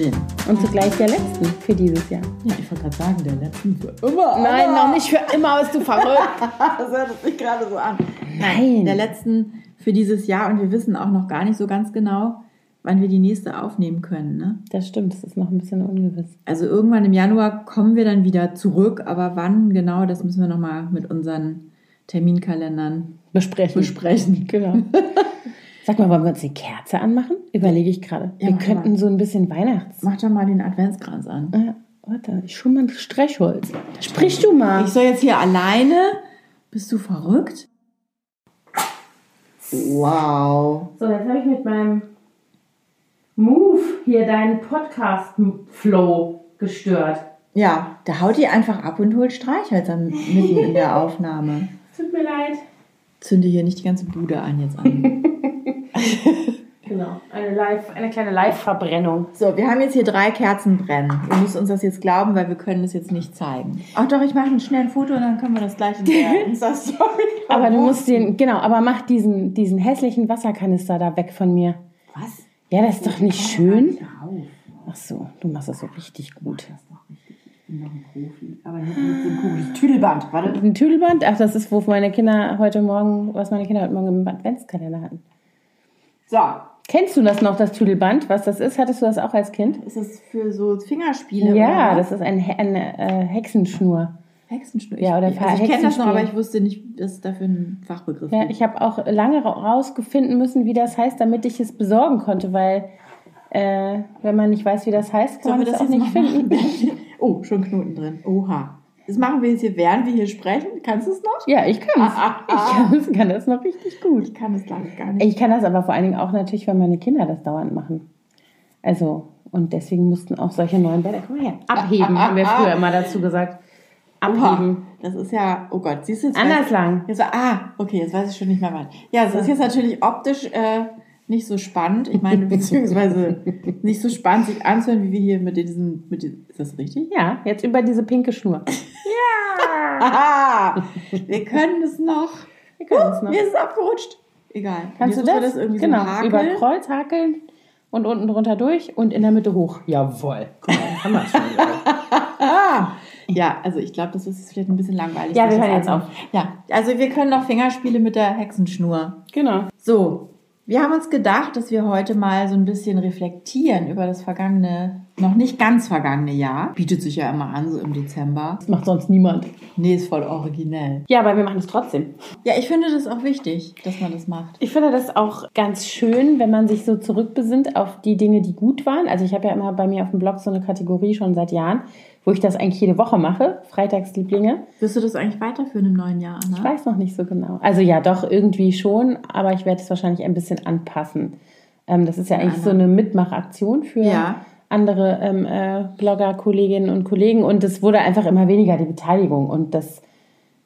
Gin. Und zugleich der letzten für dieses Jahr. Ja, ich wollte gerade sagen, der letzten für immer. Nein, noch nicht für immer, bist du verrückt. das hört sich gerade so an. Nein. Der letzten für dieses Jahr und wir wissen auch noch gar nicht so ganz genau, wann wir die nächste aufnehmen können. Ne? Das stimmt, das ist noch ein bisschen ungewiss. Also irgendwann im Januar kommen wir dann wieder zurück, aber wann genau, das müssen wir nochmal mit unseren Terminkalendern Besprechen. besprechen. Genau. Sag mal, wollen wir uns die Kerze anmachen? Überlege ich gerade. Ja, wir könnten mal. so ein bisschen Weihnachts... Mach doch mal den Adventskranz an. Ah, warte, ich schon mal ein Streichholz. Sprich du mal. Ich soll jetzt hier alleine? Bist du verrückt? Wow. So, jetzt habe ich mit meinem Move hier deinen Podcast-Flow gestört. Ja, da haut ihr einfach ab und holt Streichhölzer mitten in der Aufnahme. Tut mir leid. Zünde hier nicht die ganze Bude an jetzt an. Genau, eine, Live, eine kleine Live-Verbrennung. So, wir haben jetzt hier drei Kerzen brennen. Ihr müsst uns das jetzt glauben, weil wir können das jetzt nicht zeigen. Ach doch, ich mache ein schnell ein Foto und dann können wir das gleich in der Insta-Story Aber du musst den, genau, aber mach diesen, diesen hässlichen Wasserkanister da weg von mir. Was? Ja, das ist doch nicht schön. Ach so, du machst das so richtig gut. Das ist doch richtig. Ich bin noch ein Profi. Aber nicht mit dem Kugel. Tüdelband. Warte. Ein Tüdelband? Ach, das ist, wo meine Kinder heute Morgen, was meine Kinder heute Morgen im Adventskalender hatten. So. Kennst du das noch, das Tüdelband? Was das ist? Hattest du das auch als Kind? Ist das für so Fingerspiele? Ja, das ist ein, eine äh, Hexenschnur. Hexenschnur. Ja, oder ich, also ich kenne das noch, aber ich wusste nicht, dass es dafür einen Fachbegriff Ja, gibt. ich habe auch lange ra- rausgefinden müssen, wie das heißt, damit ich es besorgen konnte, weil äh, wenn man nicht weiß, wie das heißt, kann Sollen man das das auch nicht finden. Oh, schon Knoten drin. Oha. Das machen wir jetzt hier, während wir hier sprechen. Kannst du es noch? Ja, ich kann es. Ah, ah, Ich ah. kann, es- kann das noch richtig gut. Ich kann es leider gar nicht. Ich kann das aber vor allen Dingen auch natürlich, weil meine Kinder das dauernd machen. Also, und deswegen mussten auch solche neuen Bälle, komm mal her, abheben, haben wir früher immer dazu gesagt. Abheben. Oha. Das ist ja, oh Gott, siehst du jetzt? Anders weiß- lang. Jetzt, ah, okay, jetzt weiß ich schon nicht mehr wann. Ja, es ist jetzt natürlich optisch äh, nicht so spannend. Ich meine, beziehungsweise nicht so spannend, sich anzuhören, wie wir hier mit diesen, mit diesen, ist das richtig? Ja, jetzt über diese pinke Schnur. Aha! Wir können es noch. Wir können es noch. Mir ist es abgerutscht. Egal. Kannst Jetzt du das? wir irgendwie genau, so hakeln. über Kreuz hakeln und unten drunter durch und in der Mitte hoch. Jawohl. Guck mal, jetzt haben wir es schon. Ah! Ja, also ich glaube, das ist vielleicht ein bisschen langweilig. Ja, wir das hören jetzt anzuhören. Ja, also wir können noch Fingerspiele mit der Hexenschnur. genau. So, wir haben uns gedacht, dass wir heute mal so ein bisschen reflektieren über das vergangene, noch nicht ganz vergangene Jahr. Bietet sich ja immer an, so im Dezember. Das macht sonst niemand. Nee, ist voll originell. Ja, aber wir machen es trotzdem. Ja, ich finde das auch wichtig, dass man das macht. Ich finde das auch ganz schön, wenn man sich so zurückbesinnt auf die Dinge, die gut waren. Also ich habe ja immer bei mir auf dem Blog so eine Kategorie schon seit Jahren, wo ich das eigentlich jede Woche mache, Freitagslieblinge. Wirst du das eigentlich weiterführen im neuen Jahr, Ich Anna? weiß noch nicht so genau. Also ja, doch irgendwie schon, aber ich werde es wahrscheinlich ein bisschen anpassen. Ähm, das ist ja eigentlich Anna. so eine Mitmachaktion für Ja. andere ähm, äh, Blogger, Kolleginnen und Kollegen und es wurde einfach immer weniger die Beteiligung und das,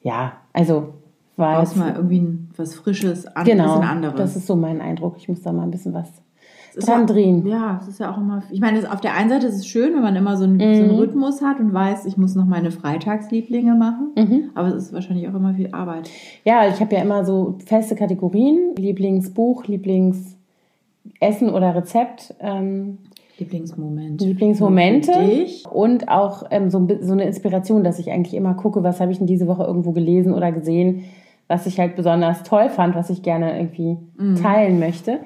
ja, also war Brauchst jetzt- mal irgendwie was Frisches, an, genau, bisschen anderes. das ist so mein Eindruck. Ich muss da mal ein bisschen was ist dran ja, drehen. Ja, es ist ja auch immer. Ich meine, auf der einen Seite ist es schön, wenn man immer so einen, so einen Mhm. Rhythmus hat und weiß, ich muss noch meine Freitagslieblinge machen. Mhm. Aber es ist wahrscheinlich auch immer viel Arbeit. Ja, ich habe ja immer so feste Kategorien: Lieblingsbuch, Lieblingsessen oder Rezept, ähm, Lieblingsmoment. Lieblingsmomente und auch ähm, so, so eine Inspiration, dass ich eigentlich immer gucke, was habe ich denn diese Woche irgendwo gelesen oder gesehen, was ich halt besonders toll fand, was ich gerne irgendwie Mhm. teilen möchte.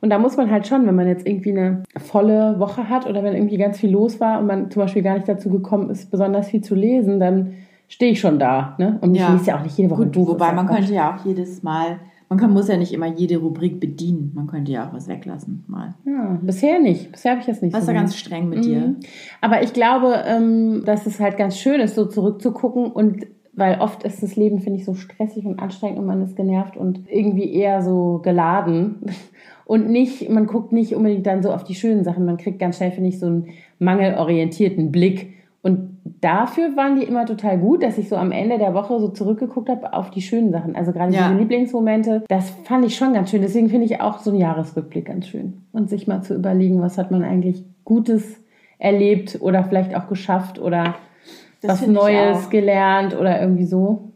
Und da muss man halt schon, wenn man jetzt irgendwie eine volle Woche hat oder wenn irgendwie ganz viel los war und man zum Beispiel gar nicht dazu gekommen ist, besonders viel zu lesen, dann stehe ich schon da. Ne? Und ich Ja. lese ja auch nicht jede Woche ein Gut, Buch. wobei man könnte ja auch jedes Mal, man kann, muss ja nicht immer jede Rubrik bedienen. Man könnte ja auch was weglassen mal. Ja, bisher nicht. Bisher habe ich das nicht Was so gemacht. ganz streng mit dir? Mhm. Aber ich glaube, ähm, dass es halt ganz schön ist, so zurückzugucken und weil oft ist das Leben, finde ich, so stressig und anstrengend und man ist genervt und irgendwie eher so geladen. Und nicht, man guckt nicht unbedingt dann so auf die schönen Sachen. Man kriegt ganz schnell, finde ich, so einen mangelorientierten Blick. Und dafür waren die immer total gut, dass ich so am Ende der Woche so zurückgeguckt habe auf die schönen Sachen. Also gerade Ja. diese Lieblingsmomente, das fand ich schon ganz schön. Deswegen finde ich auch so einen Jahresrückblick ganz schön. Und sich mal zu überlegen, was hat man eigentlich Gutes erlebt oder vielleicht auch geschafft oder Das was Neues gelernt oder irgendwie so.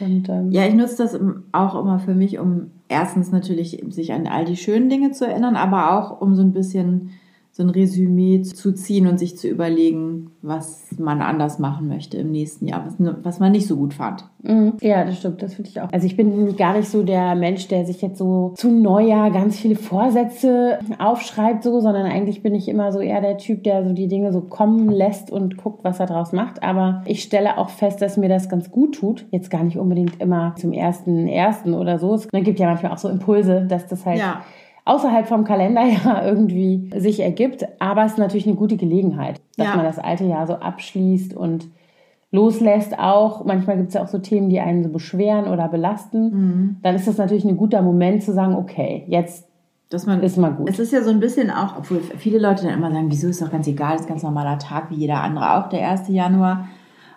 Und, ähm, Ja, ich nutze das auch immer für mich, um erstens natürlich sich an all die schönen Dinge zu erinnern, aber auch um so ein bisschen so ein Resümee zu ziehen und sich zu überlegen, was man anders machen möchte im nächsten Jahr, was, was man nicht so gut fand. Mhm. Ja, das stimmt, das finde ich auch. Also ich bin gar nicht so der Mensch, der sich jetzt so zu Neujahr ganz viele Vorsätze aufschreibt, so, sondern eigentlich bin ich immer so eher der Typ, der so die Dinge so kommen lässt und guckt, was er draus macht. Aber ich stelle auch fest, dass mir das ganz gut tut. Jetzt gar nicht unbedingt immer zum ersten, ersten oder so. Es gibt ja manchmal auch so Impulse, dass das halt ja außerhalb vom Kalenderjahr irgendwie sich ergibt. Aber es ist natürlich eine gute Gelegenheit, dass ja. man das alte Jahr so abschließt und loslässt auch. Manchmal gibt es ja auch so Themen, die einen so beschweren oder belasten. Mhm. Dann ist das natürlich ein guter Moment zu sagen, okay, jetzt dass man, ist mal gut. Es ist ja so ein bisschen auch, obwohl viele Leute dann immer sagen, wieso ist doch ganz egal, ist ein ganz normaler Tag wie jeder andere, auch der 1. Januar.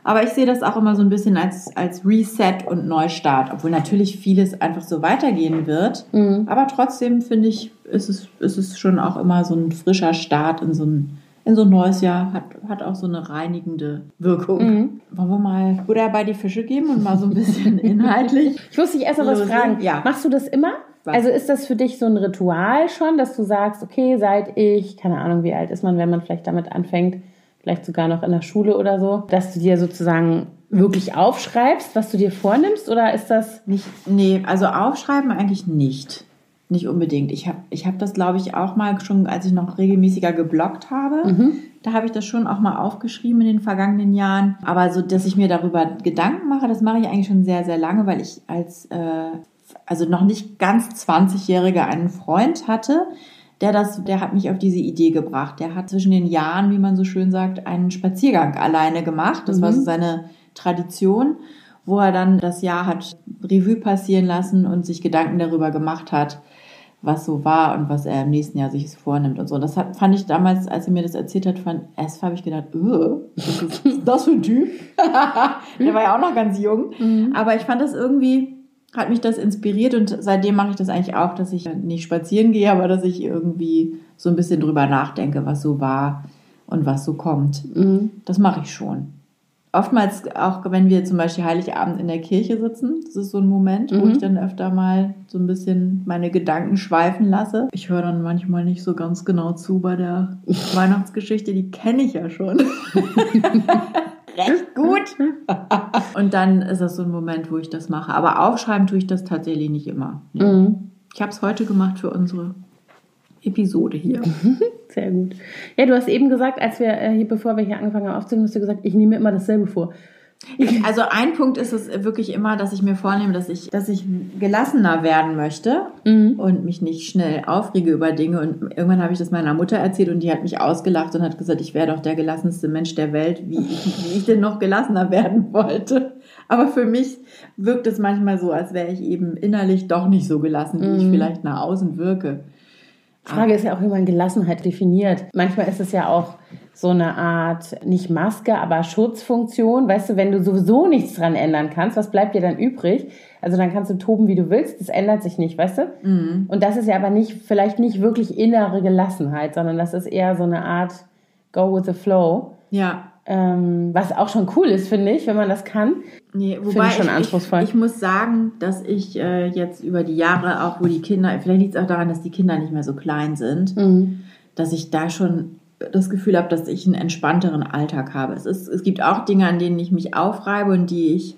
Aber ich sehe das auch immer so ein bisschen als, als Reset und Neustart, obwohl natürlich vieles einfach so weitergehen wird. Mhm. Aber trotzdem finde ich, ist es, ist es schon auch immer so ein frischer Start in so ein, in so ein neues Jahr. Hat, hat auch so eine reinigende Wirkung. Mhm. Wollen wir mal Buddha bei die Fische geben und mal so ein bisschen inhaltlich? Ich muss dich erst mal was fragen. Ja. Machst du das immer? Was? Also ist das für dich so ein Ritual schon, dass du sagst, okay, seit ich, keine Ahnung, wie alt ist man, wenn man vielleicht damit anfängt, vielleicht sogar noch in der Schule oder so, dass du dir sozusagen wirklich aufschreibst, was du dir vornimmst oder ist das nicht nee, also aufschreiben eigentlich nicht. Nicht unbedingt. Ich habe ich hab das, glaube ich, auch mal schon, als ich noch regelmäßiger geblockt habe. Mhm. Da habe ich das schon auch mal aufgeschrieben in den vergangenen Jahren. Aber so, dass ich mir darüber Gedanken mache, das mache ich eigentlich schon sehr, sehr lange, weil ich als, äh, also noch nicht ganz 20-Jährige einen Freund hatte, der das, der hat mich auf diese Idee gebracht. Der hat zwischen den Jahren, wie man so schön sagt, einen Spaziergang alleine gemacht. Das mhm. war so seine Tradition, wo er dann das Jahr hat Revue passieren lassen und sich Gedanken darüber gemacht hat, was so war und was er im nächsten Jahr sich vornimmt und so. Das hat, fand ich damals, als er mir das erzählt hat, fand, erst habe ich gedacht, was ist das für ein Typ? der war ja auch noch ganz jung. Mhm. Aber ich fand das irgendwie, hat mich das inspiriert und seitdem mache ich das eigentlich auch, dass ich nicht spazieren gehe, aber dass ich irgendwie so ein bisschen drüber nachdenke, was so war und was so kommt. Mhm. Das mache ich schon. Oftmals auch, wenn wir zum Beispiel Heiligabend in der Kirche sitzen, das ist so ein Moment, mhm. wo ich dann öfter mal so ein bisschen meine Gedanken schweifen lasse. Ich höre dann manchmal nicht so ganz genau zu bei der Weihnachtsgeschichte, die kenne ich ja schon. recht gut. Und dann ist das so ein Moment, wo ich das mache. Aber aufschreiben tue ich das tatsächlich nicht immer. Nee. Mhm. Ich habe es heute gemacht für unsere Episode hier. Sehr gut. Ja, du hast eben gesagt, als wir äh, hier, bevor wir hier angefangen haben aufzunehmen, hast du gesagt, ich nehme immer dasselbe vor. Ich, also ein Punkt ist es wirklich immer, dass ich mir vornehme, dass ich, dass ich gelassener werden möchte mhm. und mich nicht schnell aufrege über Dinge. Und irgendwann habe ich das meiner Mutter erzählt und die hat mich ausgelacht und hat gesagt, ich wäre doch der gelassenste Mensch der Welt, wie ich, wie ich denn noch gelassener werden wollte. Aber für mich wirkt es manchmal so, als wäre ich eben innerlich doch nicht so gelassen, wie mhm. ich vielleicht nach außen wirke. Die Frage ist ja auch, wie man Gelassenheit definiert. Manchmal ist es ja auch so eine Art, nicht Maske, aber Schutzfunktion. Weißt du, wenn du sowieso nichts dran ändern kannst, was bleibt dir dann übrig? Also dann kannst du toben, wie du willst, das ändert sich nicht, weißt du? Mhm. Und das ist ja aber nicht, vielleicht nicht wirklich innere Gelassenheit, sondern das ist eher so eine Art Go with the Flow. Ja. Ähm, was auch schon cool ist, finde ich, wenn man das kann. Nee, wobei ich schon anspruchsvoll. Ich, ich, muss sagen, dass ich äh, jetzt über die Jahre, auch wo die Kinder, vielleicht liegt es auch daran, dass die Kinder nicht mehr so klein sind, mhm. dass ich da schon das Gefühl habe, dass ich einen entspannteren Alltag habe. Es, ist, es gibt auch Dinge, an denen ich mich aufreibe und die ich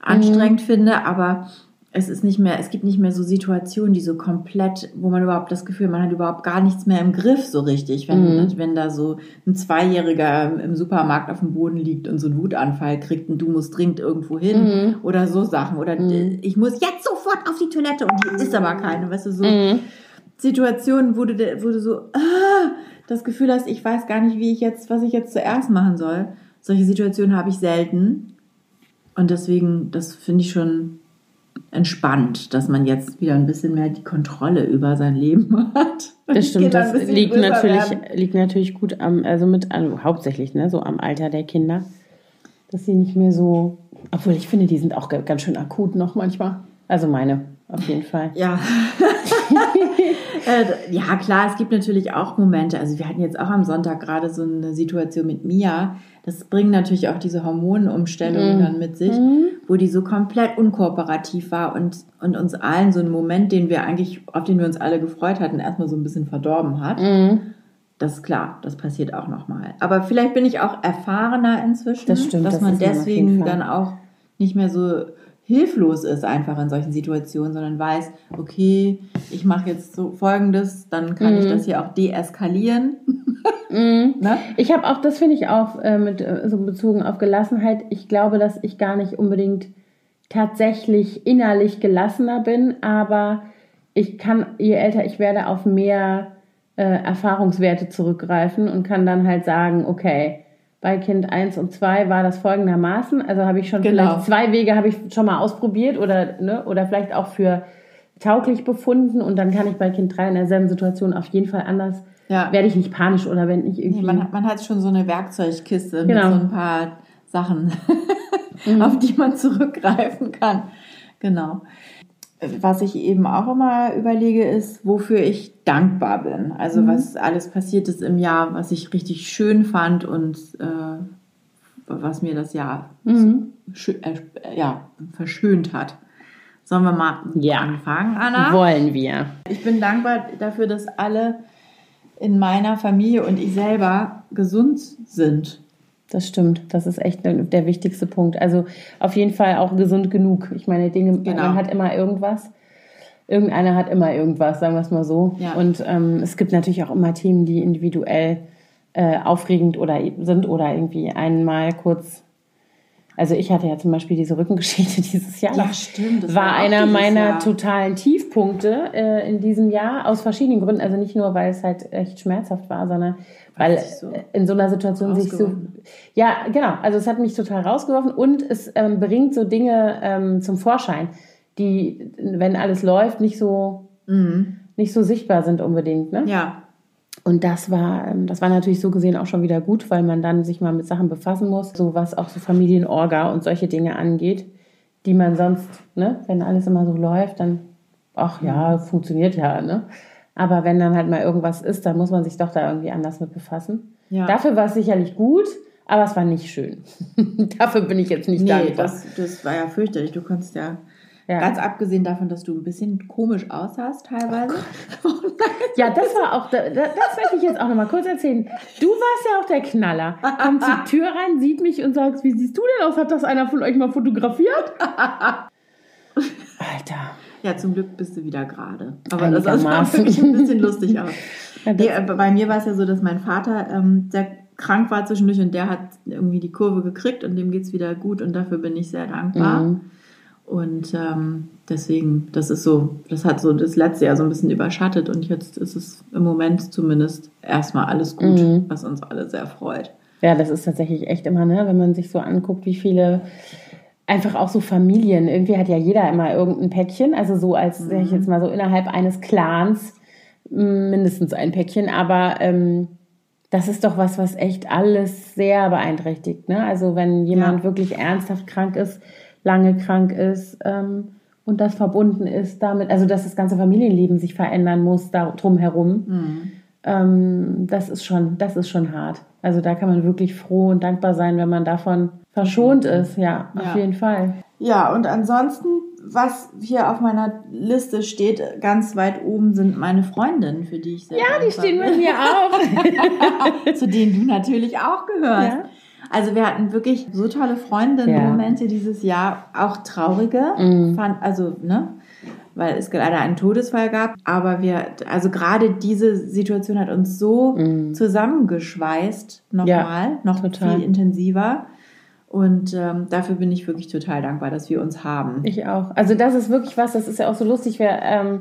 anstrengend mhm. finde, aber es ist nicht mehr, es gibt nicht mehr so Situationen, die so komplett, wo man überhaupt das Gefühl, man hat überhaupt gar nichts mehr im Griff so richtig, wenn, mhm. wenn da so ein Zweijähriger im Supermarkt auf dem Boden liegt und so einen Wutanfall kriegt und du musst dringend irgendwo hin mhm. oder so Sachen oder mhm. ich muss jetzt sofort auf die Toilette und hier ist aber keine, weißt du, so mhm. Situationen, wo du, wo du so ah, das Gefühl hast, ich weiß gar nicht, wie ich jetzt, was ich jetzt zuerst machen soll. Solche Situationen habe ich selten und deswegen, das finde ich schon entspannt, dass man jetzt wieder ein bisschen mehr die Kontrolle über sein Leben hat. Das stimmt, das liegt natürlich, liegt natürlich gut am, also mit, also hauptsächlich, ne, so am Alter der Kinder, dass sie nicht mehr so, obwohl ich finde, die sind auch ganz schön akut noch manchmal. Also meine, auf jeden Fall. Ja. Äh, ja, klar, es gibt natürlich auch Momente. Also wir hatten jetzt auch am Sonntag gerade so eine Situation mit Mia. Das bringt natürlich auch diese Hormonumstellung mhm. dann mit sich, mhm. wo die so komplett unkooperativ war und, und uns allen so einen Moment, den wir eigentlich, auf den wir uns alle gefreut hatten, erstmal so ein bisschen verdorben hat. Mhm das ist klar, das passiert auch nochmal. Aber vielleicht bin ich auch erfahrener inzwischen, Das stimmt, dass das man deswegen dann auch nicht mehr so hilflos ist einfach in solchen Situationen, sondern weiß, okay, ich mache jetzt so Folgendes, dann kann Mhm. ich das hier auch deeskalieren. Mhm. Ne? Ich habe auch, das finde ich auch äh, mit äh, so bezogen auf Gelassenheit. Ich glaube, dass ich gar nicht unbedingt tatsächlich innerlich gelassener bin, aber ich kann, je älter ich werde, auf mehr äh, Erfahrungswerte zurückgreifen und kann dann halt sagen, okay, bei Kind 1 und 2 war das folgendermaßen. Also habe ich schon Genau. vielleicht zwei Wege habe ich schon mal ausprobiert oder, ne, oder vielleicht auch für tauglich befunden und dann kann ich bei Kind 3 in derselben Situation auf jeden Fall anders, Ja. werde ich nicht panisch oder wenn ich irgendwie... Nee, man, hat- man hat schon so eine Werkzeugkiste Genau. mit so ein paar Sachen, auf die man zurückgreifen kann. Genau. Was ich eben auch immer überlege, ist, wofür ich dankbar bin. Also was alles passiert ist im Jahr, was ich richtig schön fand und äh, was mir das Jahr Mhm. schö- äh, ja, verschönt hat. Sollen wir mal Ja. anfangen, Anna? Wollen wir. Ich bin dankbar dafür, dass alle in meiner Familie und ich selber gesund sind. Das stimmt. Das ist echt der der wichtigste Punkt. Also auf jeden Fall auch gesund genug. Ich meine, Dinge, Genau. man hat immer irgendwas. Irgendeiner hat immer irgendwas, sagen wir es mal so. Ja. Und ähm, es gibt natürlich auch immer Themen, die individuell äh, aufregend oder sind oder irgendwie einmal kurz. Also ich hatte ja zum Beispiel diese Rückengeschichte dieses Jahr. Ja, Das stimmt, das war, war einer meiner Jahr. totalen Tiefpunkte äh, in diesem Jahr aus verschiedenen Gründen. Also nicht nur, weil es halt echt schmerzhaft war, sondern weil so in so einer Situation sich so ja genau. Also es hat mich total rausgeworfen und es ähm, bringt so Dinge ähm, zum Vorschein, die, wenn alles läuft, nicht so nicht so sichtbar sind unbedingt. Ne? Mhm. Ja, Und das war, ähm, das war natürlich so gesehen auch schon wieder gut, weil man dann sich mal mit Sachen befassen muss, so was auch so Familienorga und solche Dinge angeht, die man sonst, ne, wenn alles immer so läuft, dann, ach ja, funktioniert ja, ne? Aber wenn dann halt mal irgendwas ist, dann muss man sich doch da irgendwie anders mit befassen. Ja. Dafür war es sicherlich gut, aber es war nicht schön. Dafür bin ich jetzt nicht nee, dankbar. das, das war ja fürchterlich. Du konntest ja, Ja. ganz abgesehen davon, dass du ein bisschen komisch aussahst teilweise. Ja, das war auch, da- da- das möchte ich jetzt auch nochmal kurz erzählen. Du warst ja auch der Knaller. Kommt zur Tür rein, sieht mich und sagt, wie siehst du denn aus? Hat das einer von euch mal fotografiert? Alter. Ja, zum Glück bist du wieder gerade. Aber das sah Einigermaßen. wirklich ein bisschen lustig aus. Ja, das- äh, bei mir war es ja so, dass mein Vater ähm, sehr krank war zwischendurch und der hat irgendwie die Kurve gekriegt und dem geht's wieder gut und dafür bin ich sehr dankbar. Mhm. Und ähm, deswegen, das ist so, das hat so das letzte Jahr so ein bisschen überschattet und jetzt ist es im Moment zumindest erstmal alles gut, Mhm. was uns alle sehr freut. Ja, das ist tatsächlich echt immer, ne, wenn man sich so anguckt, wie viele einfach auch so Familien, irgendwie hat ja jeder immer irgendein Päckchen, also so als, sag ich jetzt mal so, innerhalb eines Clans m, mindestens ein Päckchen, aber ähm, das ist doch was, was echt alles sehr beeinträchtigt, ne? Also wenn jemand Ja. wirklich ernsthaft krank ist, lange krank ist ähm, und das verbunden ist damit, also dass das ganze Familienleben sich verändern muss da drumherum, ähm, das ist schon, das ist schon hart. Also da kann man wirklich froh und dankbar sein, wenn man davon verschont ist. Ja, auf Ja. jeden Fall. Ja, und ansonsten, was hier auf meiner Liste steht, ganz weit oben sind meine Freundinnen, für die ich sehr Ja, die stehen bei bin. mir auch. zu denen du natürlich auch gehörst. Ja. Also wir hatten wirklich so tolle Freundinnen-Momente dieses Jahr, auch traurige, Mhm. fand, also ne, weil es leider einen Todesfall gab. Aber wir, also gerade diese Situation hat uns so zusammengeschweißt nochmal, Mhm. Ja, noch total. viel intensiver. Und ähm, dafür bin ich wirklich total dankbar, dass wir uns haben. Ich auch. Also das ist wirklich was, das ist ja auch so lustig. Wir ähm,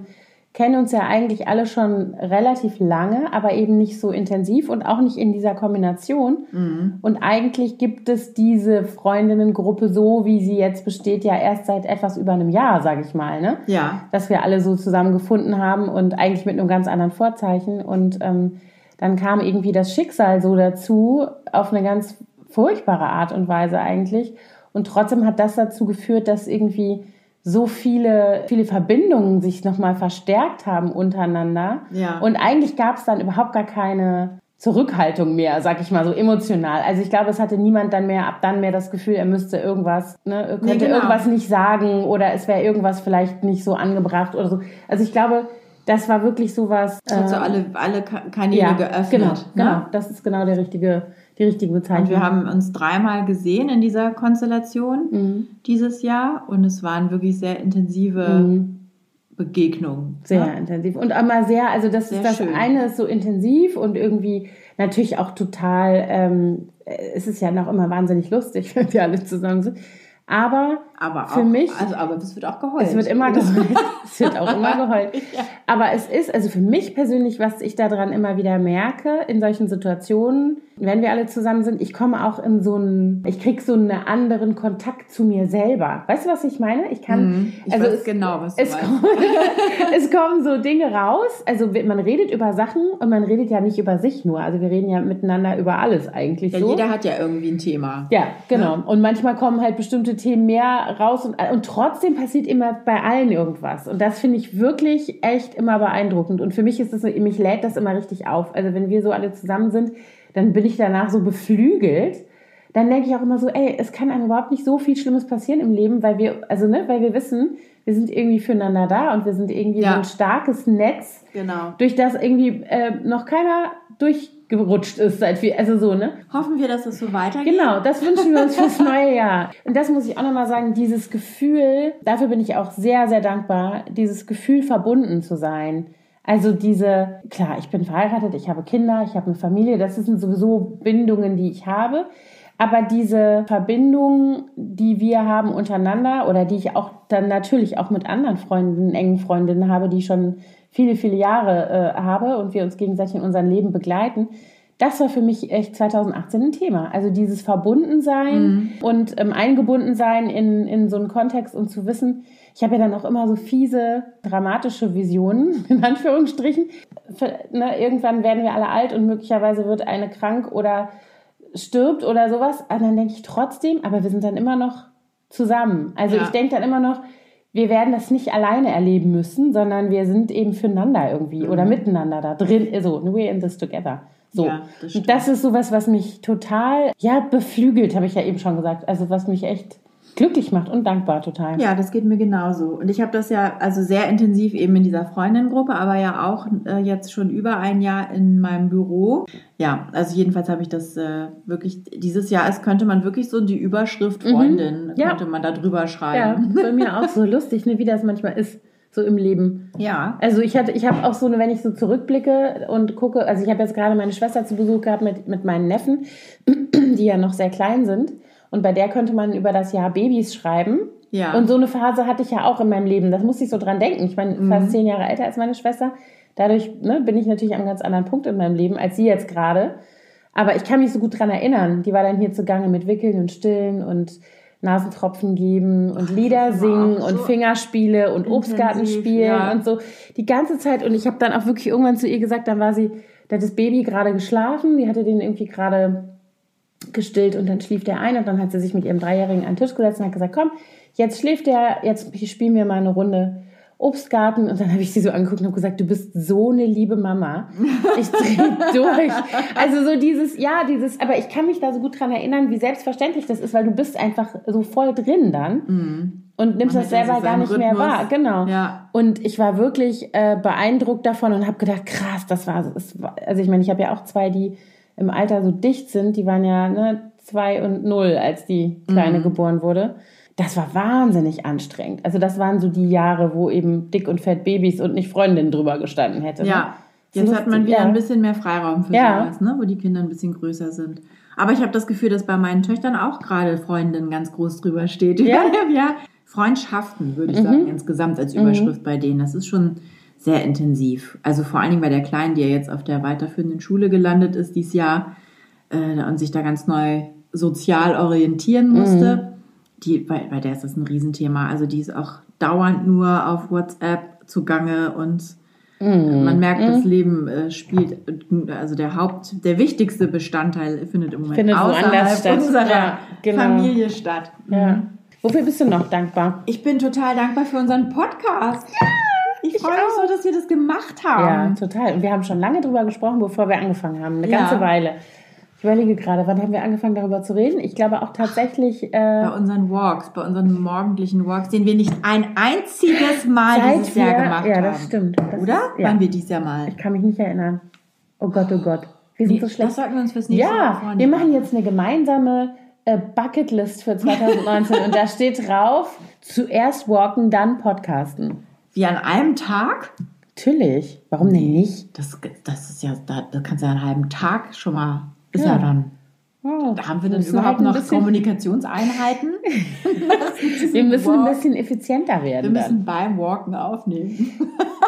kennen uns ja eigentlich alle schon relativ lange, aber eben nicht so intensiv und auch nicht in dieser Kombination. Mhm. Und eigentlich gibt es diese Freundinnengruppe so, wie sie jetzt besteht, ja erst seit etwas über einem Jahr, sage ich mal. Ne? Ja, dass wir alle so zusammengefunden haben und eigentlich mit einem ganz anderen Vorzeichen. Und ähm, dann kam irgendwie das Schicksal so dazu, auf eine ganz furchtbare Art und Weise eigentlich. Und trotzdem hat das dazu geführt, dass irgendwie so viele, viele Verbindungen sich nochmal verstärkt haben untereinander. Ja. Und eigentlich gab es dann überhaupt gar keine Zurückhaltung mehr, sag ich mal so emotional. Also ich glaube, es hatte niemand dann mehr ab dann mehr das Gefühl, er müsste irgendwas, ne, könnte genau. irgendwas nicht sagen oder es wäre irgendwas vielleicht nicht so angebracht oder so. Also ich glaube, das war wirklich sowas. Das hat so alle, alle Kanäle ja, geöffnet. Genau, ne? genau. Das ist genau der richtige, die richtige Bezeichnung. Und wir haben uns dreimal gesehen in dieser Konstellation Mhm. dieses Jahr und es waren wirklich sehr intensive Mhm. Begegnungen. Sehr ne? intensiv. Und einmal sehr, also das Sehr ist das schön. eine ist so intensiv und irgendwie natürlich auch total, ähm, es ist ja noch immer wahnsinnig lustig, wenn wir alle zusammen sind. Aber Aber Für auch, mich- also aber es wird auch geheult. es wird immer geheult. es wird auch immer geheult. Ja. Aber es ist, also für mich persönlich, was ich daran immer wieder merke, in solchen Situationen, wenn wir alle zusammen sind, ich komme auch in so einen, ich krieg so einen anderen Kontakt zu mir selber. Weißt du, was ich meine? Ich kann, Mhm. Ich also es, genau, was du es, meinst. kommen, es kommen so Dinge raus. Also man redet über Sachen und man redet ja nicht über sich nur. Also wir reden ja miteinander über alles eigentlich Ja, so. jeder hat ja irgendwie ein Thema. Ja, genau. Und manchmal kommen halt bestimmte Themen mehr raus und, und trotzdem passiert immer bei allen irgendwas. Und das finde ich wirklich echt immer beeindruckend. Und für mich ist das so, mich lädt das immer richtig auf. Also wenn wir so alle zusammen sind, dann bin ich danach so beflügelt. Dann denke ich auch immer so, ey, es kann einem überhaupt nicht so viel Schlimmes passieren im Leben, weil wir, also ne, weil wir wissen, wir sind irgendwie füreinander da und wir sind irgendwie Ja. so ein starkes Netz, Genau. durch das irgendwie äh, noch keiner durchgerutscht ist seit wir, also so, ne? Hoffen wir, dass das so weitergeht. Genau, das wünschen wir uns fürs neue Jahr. Und das muss ich auch nochmal sagen, dieses Gefühl, dafür bin ich auch sehr, sehr dankbar, dieses Gefühl verbunden zu sein. Also diese, klar, ich bin verheiratet, ich habe Kinder, ich habe eine Familie, das sind sowieso Bindungen, die ich habe. Aber diese Verbindung, die wir haben untereinander oder die ich auch dann natürlich auch mit anderen Freunden, engen Freundinnen habe, die ich schon viele, viele Jahre äh, habe und wir uns gegenseitig in unserem Leben begleiten, das war für mich echt 2018 ein Thema. Also dieses Verbundensein und ähm, Eingebundensein in, in so einen Kontext und zu wissen, ich habe ja dann auch immer so fiese, dramatische Visionen, in Anführungsstrichen. Für, ne, irgendwann werden wir alle alt und möglicherweise wird eine krank oder stirbt oder sowas. Und dann denke ich trotzdem, aber wir sind dann immer noch zusammen. Also Ja. ich denke dann immer noch, wir werden das nicht alleine erleben müssen, sondern wir sind eben füreinander irgendwie oder miteinander da drin. So, we're in this together. So. Ja, das das ist sowas, was mich total, ja, beflügelt, habe ich ja eben schon gesagt. Also was mich echt glücklich macht und dankbar total. Ja, das geht mir genauso. Und ich habe das ja also sehr intensiv eben in dieser Freundinnengruppe, aber ja auch äh, jetzt schon über ein Jahr in meinem Büro. Ja, also jedenfalls habe ich das äh, wirklich, dieses Jahr ist, könnte man wirklich so die Überschrift Freundin, Mhm. Ja. könnte man da drüber Ja, schreiben. bei mir auch so lustig, ne, wie das manchmal ist, so im Leben. Ja. Also ich hatte, ich habe auch so, wenn ich so zurückblicke und gucke, also ich habe jetzt gerade meine Schwester zu Besuch gehabt mit, mit meinen Neffen, die ja noch sehr klein sind. Und bei der könnte man über das Jahr Babys schreiben. Ja. Und so eine Phase hatte ich ja auch in meinem Leben. Das musste ich so dran denken. Ich meine, fast zehn Jahre älter als meine Schwester. Dadurch ne, bin ich natürlich an einem ganz anderen Punkt in meinem Leben als sie jetzt gerade. Aber ich kann mich so gut dran erinnern. Die war dann hier zugange mit Wickeln und Stillen und Nasentropfen geben und Lieder singen auch und so Fingerspiele und Obstgarten spielen ja. und so die ganze Zeit. Und ich habe dann auch wirklich irgendwann zu ihr gesagt, dann war sie, da hat das Baby gerade geschlafen, die hatte den irgendwie gerade gestillt und dann schlief der ein und dann hat sie sich mit ihrem Dreijährigen an den Tisch gesetzt und hat gesagt, komm, jetzt schläft der, jetzt spielen wir mal eine Runde Obstgarten und dann habe ich sie so angeguckt und habe gesagt, du bist so eine liebe Mama. Ich drehe durch. Also so dieses, ja, dieses, aber ich kann mich da so gut dran erinnern, wie selbstverständlich das ist, weil du bist einfach so voll drin dann und nimmst Man das selber gar nicht mehr Rhythmus. wahr. Genau. Ja. Und ich war wirklich äh, beeindruckt davon und habe gedacht, krass, das war, das war also ich meine, ich habe ja auch zwei, die im Alter so dicht sind, die waren ja ne, zwei und null, als die Kleine Mhm. geboren wurde. Das war wahnsinnig anstrengend. Also das waren so die Jahre, wo eben dick und fett Babys und nicht Freundin drüber gestanden hätte. ne? Ja. So Jetzt hat man wieder ja. ein bisschen mehr Freiraum für Ja. sowas, ne? wo die Kinder ein bisschen größer sind. Aber ich habe das Gefühl, dass bei meinen Töchtern auch gerade Freundin ganz groß drüber steht. Ja? Mhm. ja. Freundschaften, würde ich sagen, insgesamt als Überschrift bei denen. Das ist schon sehr intensiv. Also vor allen Dingen bei der Kleinen, die ja jetzt auf der weiterführenden Schule gelandet ist dieses Jahr äh, und sich da ganz neu sozial orientieren musste. Die, bei, bei der ist das ein Riesenthema. Also die ist auch dauernd nur auf WhatsApp zugange und man merkt, das Leben äh, spielt, äh, also der Haupt, der wichtigste Bestandteil findet im Moment Findet außerhalb statt. unserer Ja, genau. Familie statt. Ja. Wofür bist du noch dankbar? Ich bin total dankbar für unseren Podcast. Ich freue mich so, dass wir das gemacht Ja, haben. total. Und wir haben schon lange drüber gesprochen, bevor wir angefangen haben. Eine Ja. ganze Weile. Ich überlege gerade, wann haben wir angefangen darüber zu reden? Ich glaube auch tatsächlich. Äh, bei unseren Walks, bei unseren morgendlichen Walks, den wir nicht ein einziges Mal dieses wir, Jahr gemacht haben. Ja, das stimmt. Das Oder? Ist, ja. Waren wir dieses Jahr mal? Ich kann mich nicht erinnern. Oh Gott, oh Gott. Wir sind nee, so schlecht. Das sollten wir uns fürs nächste Ja, Mal wir machen jetzt eine gemeinsame äh, Bucketlist für 2019 und da steht drauf, zuerst walken, dann podcasten. Wie an einem Tag? Natürlich. Warum denn nicht? Das, das ist ja, da, da kannst du ja einen halben Tag schon mal, ist ja, ja dann. Oh, haben wir denn überhaupt halt noch Kommunikationseinheiten? wir müssen ein bisschen effizienter werden. Wir müssen dann. beim Walken aufnehmen.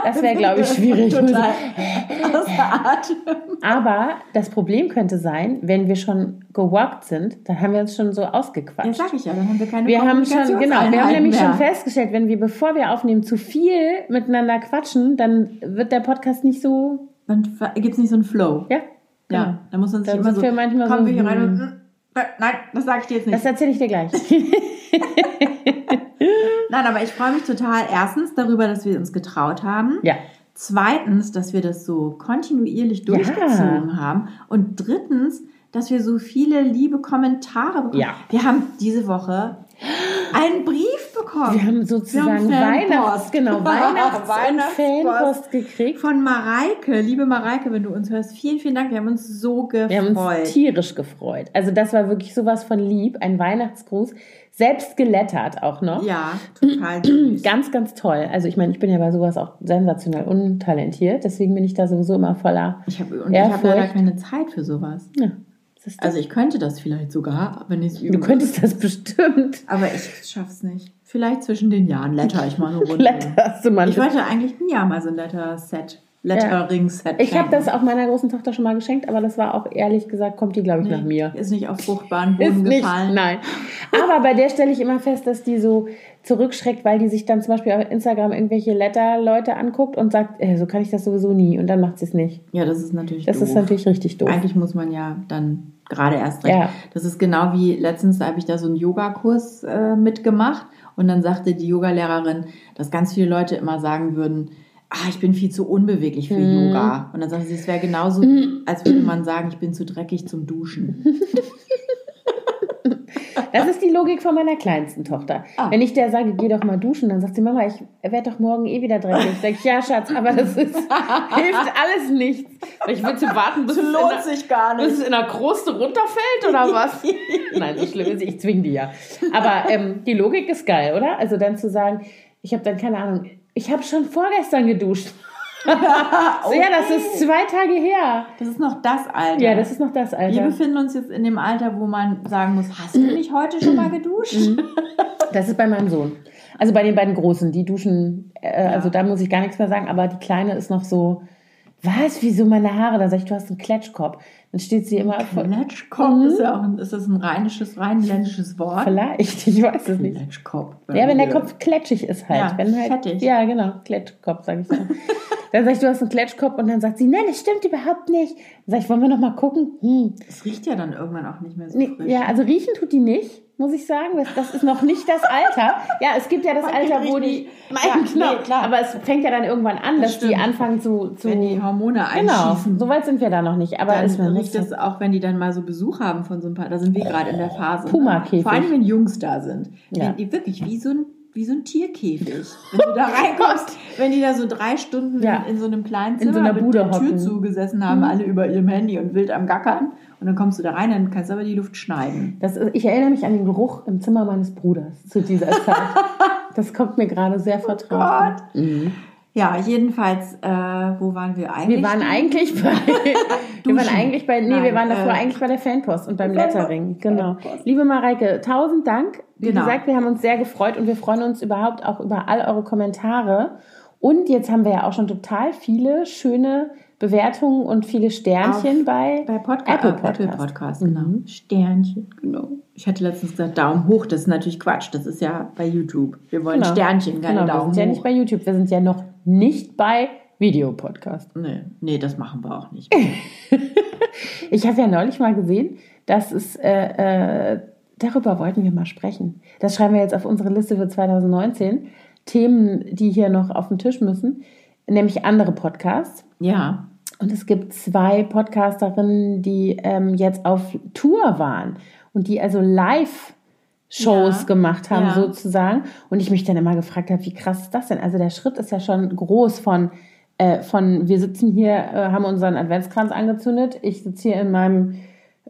Das wäre, glaube ich, schwierig. Total außer Atem. Aber das Problem könnte sein, wenn wir schon gewalkt sind, dann haben wir uns schon so ausgequatscht. Ja, sag ich ja, dann haben wir keine wir haben schon, Genau, wir haben nämlich mehr. schon festgestellt, wenn wir, bevor wir aufnehmen, zu viel miteinander quatschen, dann wird der Podcast nicht so... Dann gibt es nicht so einen Flow. Ja, Genau. Ja, da muss man sich dann immer so, wir manchmal kommen so, wir hier rein und, hm. äh, nein, das sage ich dir jetzt nicht. Das erzähle ich dir gleich. nein, aber ich freue mich total erstens darüber, dass wir uns getraut haben. Ja. Zweitens, dass wir das so kontinuierlich durchgezogen ja. haben. Und drittens, dass wir so viele liebe Kommentare bekommen. Ja. Wir haben diese Woche einen Brief bekommen. Wir haben sozusagen wir haben Weihnachts, genau, Weihnachts, Weihnachts Fanpost gekriegt. Von Mareike. Liebe Mareike, wenn du uns hörst, vielen, vielen Dank. Wir haben uns so gefreut. Wir haben uns tierisch gefreut. Also das war wirklich sowas von lieb. Ein Weihnachtsgruß. Selbst gelettert auch noch. Ja, total süß. Ganz, ganz toll. Also ich meine, ich bin ja bei sowas auch sensationell untalentiert. Deswegen bin ich da sowieso immer voller Ich habe hab leider keine Zeit für sowas. Ja. Also ich könnte das vielleicht sogar, wenn ich es übe. Du könntest das bestimmt. Aber ich schaff's nicht. Vielleicht zwischen den Jahren letter ich mal eine Runde. Letterst du mal. Ich wollte eigentlich ein Jahr mal so ein Letter-Set. Lettering-Set. Ich habe das auch meiner großen Tochter schon mal geschenkt, aber das war auch ehrlich gesagt, kommt die, glaube ich, nee, nach mir. Ist nicht auf fruchtbaren Boden ist gefallen. Nicht, nein. Aber bei der stelle ich immer fest, dass die so zurückschreckt, weil die sich dann zum Beispiel auf Instagram irgendwelche Letter-Leute anguckt und sagt, äh, so kann ich das sowieso nie. Und dann macht sie es nicht. Ja, das ist natürlich Das doof. ist natürlich richtig doof. Eigentlich muss man ja dann gerade erst recht. Ja. Das ist genau wie letztens, da habe ich da so einen Yogakurs äh, mitgemacht und dann sagte die Yogalehrerin, dass ganz viele Leute immer sagen würden, ah, ich bin viel zu unbeweglich für mhm. Yoga. Und dann sagte sie, es wäre genauso, mhm. als würde man sagen, ich bin zu dreckig zum Duschen. Das ist die Logik von meiner kleinsten Tochter. Ah. Wenn ich der sage, geh doch mal duschen, dann sagt sie, Mama, ich werde doch morgen eh wieder dreckig. Ich, ja, Schatz, aber das ist, hilft alles nichts. Ich will zu warten, bis, das lohnt es, sich gar nicht. bis es in der Kruste runterfällt oder was? Nein, so schlimm ist Ich zwinge die ja. Aber ähm, die Logik ist geil, oder? Also dann zu sagen, ich habe dann keine Ahnung, ich habe schon vorgestern geduscht. okay. Ja, das ist zwei Tage her. Das ist noch das Alter. Ja, das ist noch das Alter. Wir befinden uns jetzt in dem Alter, wo man sagen muss, hast du nicht heute schon mal geduscht? Mhm. Das ist bei meinem Sohn. Also bei den beiden Großen, die duschen, äh, ja. also da muss ich gar nichts mehr sagen, aber die Kleine ist noch so, was, wieso meine Haare? Da sag ich, du hast einen Kletschkopf. Dann steht sie immer vor. Kletschkopf mhm. ist ja auch ein, ist das ein rheinisches, rheinländisches Wort? Vielleicht, ich weiß es nicht. Kletschkopf. Ja, wenn der Kopf kletschig ist halt. Ja, wenn halt fettig. Ja, genau, Kletschkopf, sag ich so. dann sag ich, du hast einen Kletschkopf und dann sagt sie, nein, das stimmt überhaupt nicht. Dann sag ich, wollen wir noch mal gucken? Hm. Es riecht ja dann irgendwann auch nicht mehr so nee, frisch. Ja, also riechen tut die nicht muss ich sagen. Das, das ist noch nicht das Alter. Ja, es gibt ja das Alter, wo die. Ja, genau, nee, klar. Aber es fängt ja dann irgendwann an, das dass stimmt. die anfangen zu, zu. Wenn die Hormone einschießen. Genau, so weit sind wir da noch nicht. Aber dann ist riecht das auch, wenn die dann mal so Besuch haben von so ein paar. Da sind wir gerade in der Phase. Ne? Puma-Käfig. Vor allem, wenn Jungs da sind. Ja. Wenn die wirklich wie so ein wie so ein Tierkäfig. Wenn du da reinkommst, wenn die da so drei Stunden ja. in, in, so einem kleinen Zimmer in so einer Bude mit der Tür zugesessen haben, mhm. alle über ihrem Handy und wild am Gackern. Und dann kommst du da rein, dann kannst du aber die Luft schneiden. Das ist, ich erinnere mich an den Geruch im Zimmer meines Bruders zu dieser Zeit. das kommt mir gerade sehr oh vertraut. Oh mhm. Ja, jedenfalls, äh, wo waren wir eigentlich? Wir waren eigentlich bei, wir waren eigentlich bei, nee, Nein, wir waren davor äh, eigentlich bei der Fanpost und beim Lettering, genau. Liebe Mareike, tausend Dank. Wie genau. gesagt, wir haben uns sehr gefreut und wir freuen uns überhaupt auch über all eure Kommentare. Und jetzt haben wir ja auch schon total viele schöne Bewertungen und viele Sternchen Auf, bei, bei Podca Apple Podcast. Apple Podcast genau. Mhm. Sternchen, genau. Ich hatte letztens gesagt, Daumen hoch, das ist natürlich Quatsch. Das ist ja bei YouTube. Wir wollen genau. Sternchen, keine genau, Daumen hoch. Wir sind ja nicht bei YouTube, wir sind ja noch nicht bei Videopodcast. Nee, nee, das machen wir auch nicht. ich habe ja neulich mal gesehen, dass es, äh, äh, darüber wollten wir mal sprechen. Das schreiben wir jetzt auf unsere Liste für 2019. Themen, die hier noch auf den Tisch müssen, nämlich andere Podcasts. Ja. Und es gibt zwei Podcasterinnen, die ähm, jetzt auf Tour waren und die also live Shows Ja. gemacht haben Ja. sozusagen. Und ich mich dann immer gefragt habe, wie krass ist das denn? Also der Schritt ist ja schon groß von, äh, von wir sitzen hier, äh, haben unseren Adventskranz angezündet. Ich sitze hier in meinem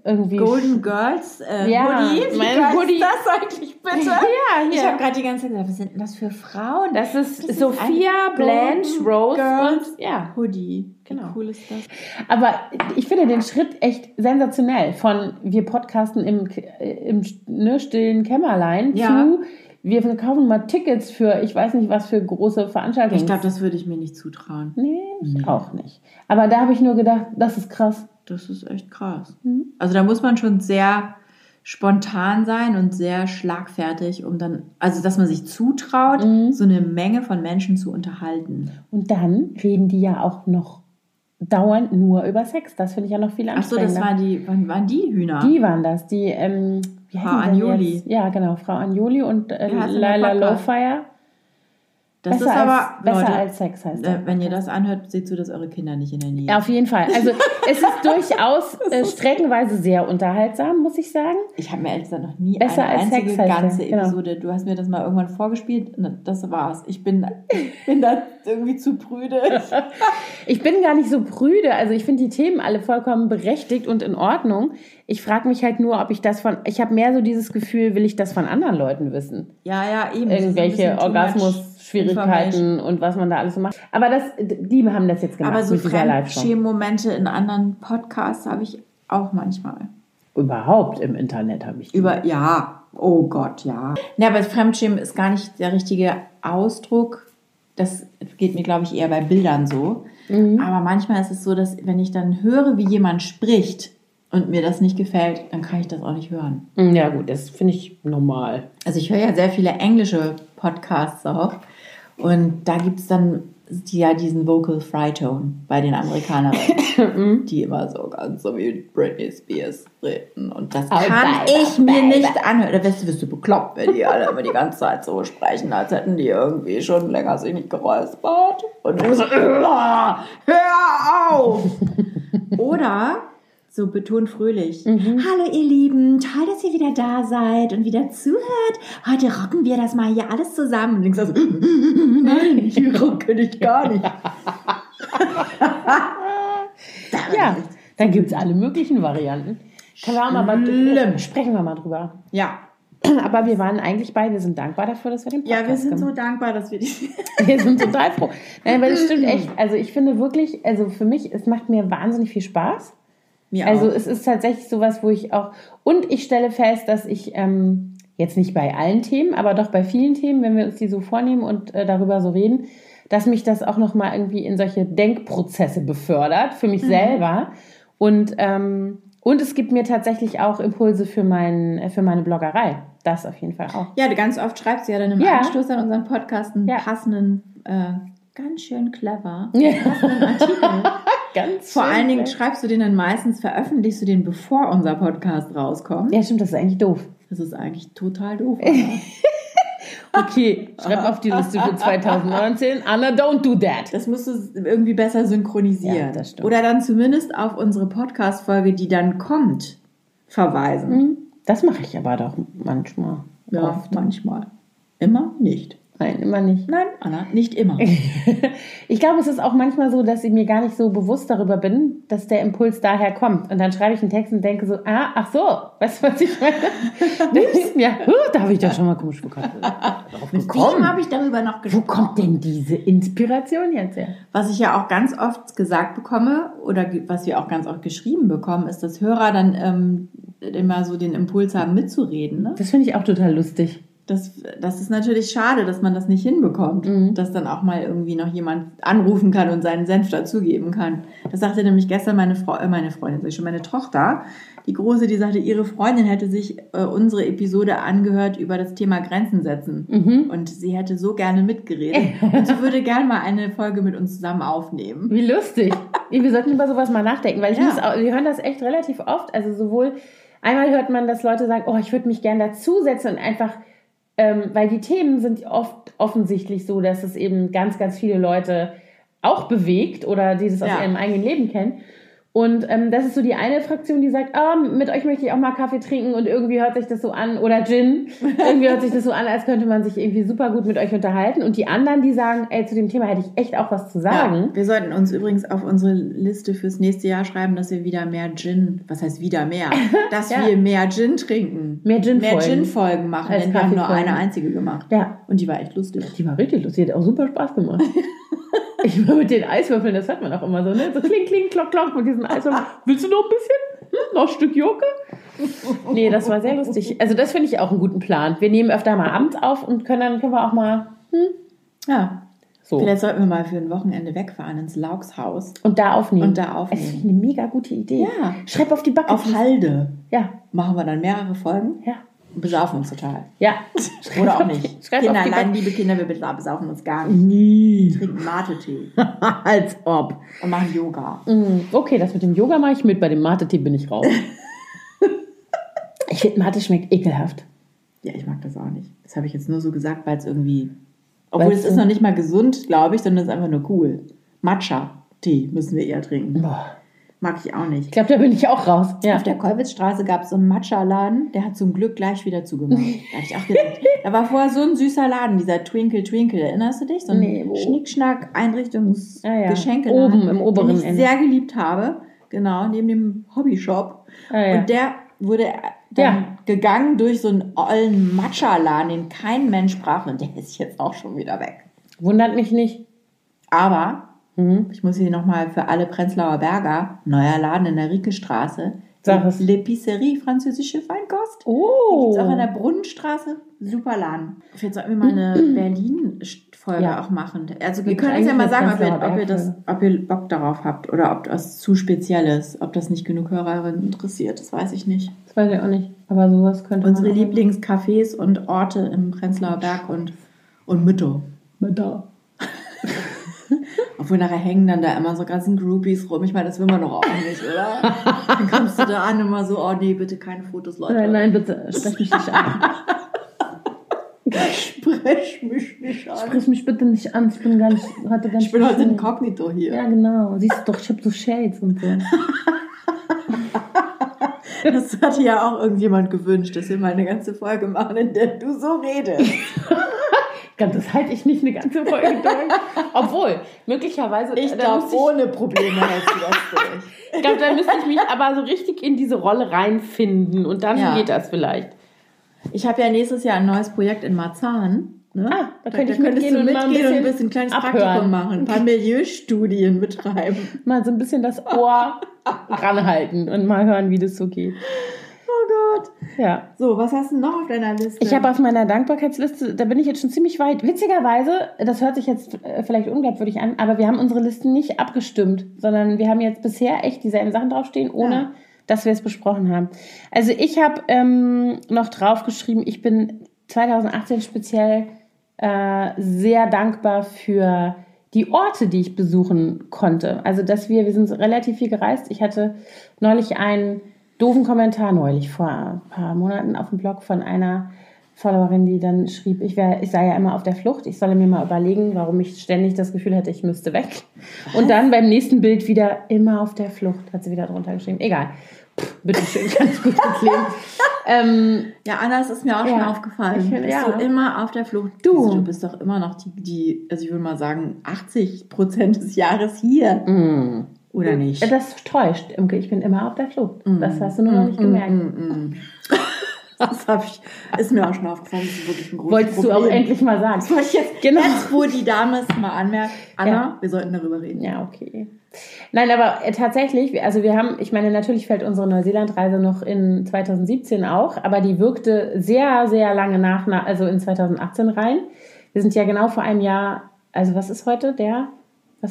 irgendwie... Golden Girls äh, Ja, Hoodie. Wie mein Hoodie. ist das eigentlich bitte? Ja, Ich hier. habe gerade die ganze Zeit gesagt, was sind denn das für Frauen? Das ist Das Sophia, Blanche, Rose Girls und ja. Hoodie. Genau. Wie cool ist das? Aber ich finde den Schritt echt sensationell. Von wir podcasten im, im ne, stillen Kämmerlein Ja. zu wir kaufen mal Tickets für ich weiß nicht was für große Veranstaltungen. Ich glaube, das würde ich mir nicht zutrauen. Nee, ich Nee. auch nicht. Aber da habe ich nur gedacht, das ist krass. Das ist echt krass. Mhm. Also da muss man schon sehr spontan sein und sehr schlagfertig, um dann, also dass man sich zutraut, Mhm. so eine Menge von Menschen zu unterhalten. Und dann reden die ja auch noch dauernd nur über Sex. Das finde ich ja noch viel Ach so, das anstrengender. waren die, wann waren die Hühner? die waren das, die ähm, wie Frau Anjoli. Ja, genau, Frau Anjoli und äh, Laila? Lowfire. Das besser ist aber, als, besser Leute, als Sex heißt äh, der wenn ihr das anhört, seht zu, dass eure Kinder nicht in der Nähe Ja, auf jeden Fall. Also es ist durchaus äh, streckenweise sehr unterhaltsam, muss ich sagen. Ich habe mir ehrlich gesagt noch nie Besser eine als einzige Sex heißt ganze genau. Episode. Du hast mir das mal irgendwann vorgespielt. Das war's. Ich bin, bin da irgendwie zu prüde. Ich bin gar nicht so prüde. Also ich finde die Themen alle vollkommen berechtigt und in Ordnung. Ich frage mich halt nur, ob ich das von. Ich habe mehr so dieses Gefühl, will ich das von anderen Leuten wissen? Ja, ja, eben. Das Irgendwelche bisschen Orgasmus-Schwierigkeiten und was man da alles so macht. Aber das, die haben das jetzt gemacht Aber so. Fremdschämen-Momente in anderen Podcasts habe ich auch manchmal. Überhaupt im Internet habe ich die. Über, ja, oh Gott, ja. Ja, aber Fremdschämen ist gar nicht der richtige Ausdruck. Das geht mir, glaube ich, eher bei Bildern so. Mhm. Aber manchmal ist es so, dass wenn ich dann höre, wie jemand spricht und mir das nicht gefällt, dann kann ich das auch nicht hören. Ja gut, das finde ich normal. Also ich höre ja sehr viele englische Podcasts auch. Und da gibt es dann die, ja diesen Vocal Fry-Tone bei den Amerikanern, die immer so ganz so wie Britney Spears reden. Und das Oh, kann Baby, ich mir nicht anhören. Da wirst du, wirst du bekloppt, wenn die alle immer die ganze Zeit so sprechen, als hätten die irgendwie schon länger sich nicht geräuspert. Und du so, hör auf! Oder so betont fröhlich. Hallo ihr Lieben, toll, dass ihr wieder da seid und wieder zuhört. Heute rocken wir das mal hier alles zusammen. Und denkst also, nein, ich rocke nicht gar nicht. Ja, dann gibt es alle möglichen Varianten. Können wir auch mal, mal Schlimm. sprechen wir mal drüber. Ja, Aber wir waren eigentlich beide, sind dankbar dafür, dass wir den Podcast ja, wir sind so gemacht dankbar, dass wir die. haben. Wir sind total froh. Nein, weil es stimmt echt. Also ich finde wirklich, also für mich, es macht mir wahnsinnig viel Spaß. Mir Also auch. es ist tatsächlich sowas, wo ich auch und ich stelle fest, dass ich ähm, jetzt nicht bei allen Themen, aber doch bei vielen Themen, wenn wir uns die so vornehmen und äh, darüber so reden, dass mich das auch noch mal irgendwie in solche Denkprozesse befördert für Mhm. mich selber und ähm, und es gibt mir tatsächlich auch Impulse für mein äh, für meine Bloggerei. Das auf jeden Fall auch. Ja, du ganz oft schreibst du ja dann im Ja. Anschluss an unseren Podcast einen Ja. passenden, äh, ganz schön clever, Ja. passenden Artikel. Ganz Vor schön. allen Dingen schreibst du den dann meistens, veröffentlichst du den, bevor unser Podcast rauskommt. Ja, stimmt, das ist eigentlich doof. Das ist eigentlich total doof. Okay, schreib auf die Liste für 2019. Anna, don't do that. Das musst du irgendwie besser synchronisieren. Ja, das stimmt. Oder dann zumindest auf unsere Podcast-Folge, die dann kommt, verweisen. Hm, Das mache ich aber doch manchmal. Ja, Oft. manchmal. Immer nicht. Nein, immer nicht. Nein, Anna, nicht immer. Ich glaube, es ist auch manchmal so, dass ich mir gar nicht so bewusst darüber bin, dass der Impuls daher kommt. Und dann schreibe ich einen Text und denke so, ah, ach so, weißt du, was ich meine? ja, da habe ich doch schon mal komisch bekommen. Darauf Mit wem gekommen. habe ich darüber noch Wo gesprochen? kommt denn diese Inspiration jetzt her? Was ich ja auch ganz oft gesagt bekomme oder was wir auch ganz oft geschrieben bekommen, ist, dass Hörer dann ähm, immer so den Impuls haben, mitzureden. Ne? Das finde ich auch total lustig. Das, das ist natürlich schade, dass man das nicht hinbekommt, Mhm. dass dann auch mal irgendwie noch jemand anrufen kann und seinen Senf dazugeben kann. Das sagte nämlich gestern meine, Frau, äh, meine Freundin, sag ich schon, meine Tochter, die Große, die sagte, ihre Freundin hätte sich äh, unsere Episode angehört über das Thema Grenzen setzen. Mhm. Und sie hätte so gerne mitgeredet. und sie würde gerne mal eine Folge mit uns zusammen aufnehmen. Wie lustig. Wir sollten über sowas mal nachdenken, weil ich Ja. muss auch, wir hören das echt relativ oft. Also sowohl, einmal hört man, dass Leute sagen, oh, ich würde mich gerne dazusetzen und einfach, ähm, weil die Themen sind oft offensichtlich so, dass es eben ganz, ganz viele Leute auch bewegt oder die das aus Ja. ihrem eigenen Leben kennen. Und ähm, das ist so die eine Fraktion, die sagt, ah, mit euch möchte ich auch mal Kaffee trinken und irgendwie hört sich das so an, oder Gin, irgendwie hört sich das so an, als könnte man sich irgendwie super gut mit euch unterhalten. Und die anderen, die sagen, ey, zu dem Thema hätte ich echt auch was zu sagen. Ja, wir sollten uns übrigens auf unsere Liste fürs nächste Jahr schreiben, dass wir wieder mehr Gin, was heißt wieder mehr, dass Ja. wir mehr Gin trinken. Mehr Gin-Folgen. Mehr Gin-Folgen machen, denn wir haben nur eine einzige gemacht. Ja, Und die war echt lustig. die war richtig lustig, die hat auch super Spaß gemacht. ich war mit den Eiswürfeln, das hört man auch immer so, ne? So kling, kling, klock, klock mit diesen Eiswürfeln. Willst du noch ein bisschen? Hm, noch ein Stück Joke? Nee, das war sehr lustig. Also das finde ich auch einen guten Plan. Wir nehmen öfter mal abends auf und können dann können wir auch mal Ja. so Vielleicht sollten wir mal für ein Wochenende wegfahren ins Laukshaus. und da aufnehmen. Und da Das aufnehmen. finde ich eine mega gute Idee. Ja. Schreib auf die Backe. Auf Halde Ja, machen wir dann mehrere Folgen ja. Besaufen uns total. Ja. Oder auch nicht. Schreib Kinder, Backe. liebe Kinder, wir besaufen uns gar nicht. Nie. Trinken Mate-Tee Als ob. und machen Yoga. Mm, Okay, das mit dem Yoga mache ich mit. Bei dem Mate-Tee bin ich raus. ich finde, Mate schmeckt ekelhaft. Ja, ich mag das auch nicht. Das habe ich jetzt nur so gesagt, weil es irgendwie. Obwohl es ist noch nicht mal gesund, glaube ich, sondern es ist einfach nur cool. Matcha-Tee müssen wir eher trinken. Boah. Mag ich auch nicht. Ich glaube, da bin ich auch raus. Ja. Auf der Kolwitzstraße gab es so einen Matcha-Laden, der hat zum Glück gleich wieder zugemacht. Da habe ich auch gedacht, da war vorher so ein süßer Laden, dieser Twinkle Twinkle, erinnerst du dich? So ein Nee, wo? Schnickschnack, Ah, ja. Einrichtungsgeschenke. Oben im oberen den ich Ende. sehr geliebt habe. Genau, neben dem Hobbyshop. Ah, ja. Und der wurde dann Ja. gegangen durch so einen ollen Matcha-Laden, den kein Mensch braucht. Und der ist jetzt auch schon wieder weg. Wundert mich nicht. Aber Mhm. ich muss hier nochmal für alle Prenzlauer Berger, neuer Laden in der Riekestraße, Sag es. L'Epicerie, französische Feinkost. Oh. Gibt's auch in der Brunnenstraße. Super Laden. Vielleicht sollten wir mal eine Berlin-Folge Ja. auch machen. Also wir Wir können uns ja mal sagen, ob ihr, ob, ihr das, ob ihr Bock darauf habt oder ob das zu speziell ist. Ob das nicht genug Hörerinnen interessiert, das weiß ich nicht. Das weiß ich auch nicht. Aber sowas könnte Unsere man Lieblingscafés und Orte im Prenzlauer Berg und, und Müttow. Da. Obwohl nachher hängen dann da immer so ganzen Groupies rum. Ich meine, das will man doch auch nicht, oder? Dann kommst du da an und immer so, oh nee, bitte keine Fotos, Leute. Nein, nein, bitte, sprech mich nicht an. Sprech mich nicht an. Sprich mich bitte nicht an. Ich bin gar nicht, hatte ganz Ich bin heute inkognito hier. Ja, genau. Siehst du doch, ich habe so Shades und so. Das hatte ja auch irgendjemand gewünscht, dass wir mal eine ganze Folge machen, in der du so redest. Das halte ich nicht eine ganze Folge durch. Obwohl, möglicherweise. Ich da glaube, ohne Probleme hältst du das durch. Ich glaube, da müsste ich mich aber so richtig in diese Rolle reinfinden und dann Ja. geht das vielleicht. Ich habe ja nächstes Jahr ein neues Projekt in Marzahn. Ne? Ah, da könnte ich könntest mitgehen du und mal ein mitgehen und ein bisschen bisschen ein kleines abhören. Praktikum machen, ein paar Milieustudien betreiben. Mal so ein bisschen das Ohr ranhalten und mal hören, wie das so geht. Gott. Ja. So, was hast du noch auf deiner Liste? Ich habe auf meiner Dankbarkeitsliste, da bin ich jetzt schon ziemlich weit. Witzigerweise, das hört sich jetzt äh, vielleicht unglaubwürdig an, aber wir haben unsere Listen nicht abgestimmt, sondern wir haben jetzt bisher echt dieselben Sachen draufstehen, ohne Ja. dass wir es besprochen haben. Also ich habe ähm, noch draufgeschrieben, ich bin 2018 speziell äh, sehr dankbar für die Orte, die ich besuchen konnte. Also dass wir, wir sind relativ viel gereist. Ich hatte neulich einen doofen Kommentar, neulich vor ein paar Monaten auf dem Blog von einer Followerin, die dann schrieb, ich, wär, ich sei ja immer auf der Flucht, ich solle mir mal überlegen, warum ich ständig das Gefühl hatte, ich müsste weg. Und dann beim nächsten Bild wieder immer auf der Flucht, hat sie wieder drunter geschrieben. Egal. Pff, bitteschön, ganz gut Leben. ähm, Ja, Anna, es ist mir auch schon Ja. aufgefallen. Ich bist ja. du immer auf der Flucht. Du. Also, du bist doch immer noch die, die, also ich würde mal sagen, 80 Prozent des Jahres hier. mh. Oder nicht? Das täuscht, Imke. Ich bin immer auf der Flucht. Das hast du nur noch nicht gemerkt. Mm, mm, mm. Das hab ich, ist mir auch schon aufgefallen. Das ist wirklich ein großes Wolltest Problem. du auch endlich mal sagen. Das wollte ich jetzt, Genau. jetzt, wo die Dame es mal anmerkt. Anna, Ja. wir sollten darüber reden. Ja, okay. Nein, aber äh, tatsächlich, also wir haben, ich meine, natürlich fällt unsere Neuseeland-Reise noch in 2017 auch, aber die wirkte sehr, sehr lange nach, na- also in 2018 rein. Wir sind ja genau vor einem Jahr, also was ist heute? Der?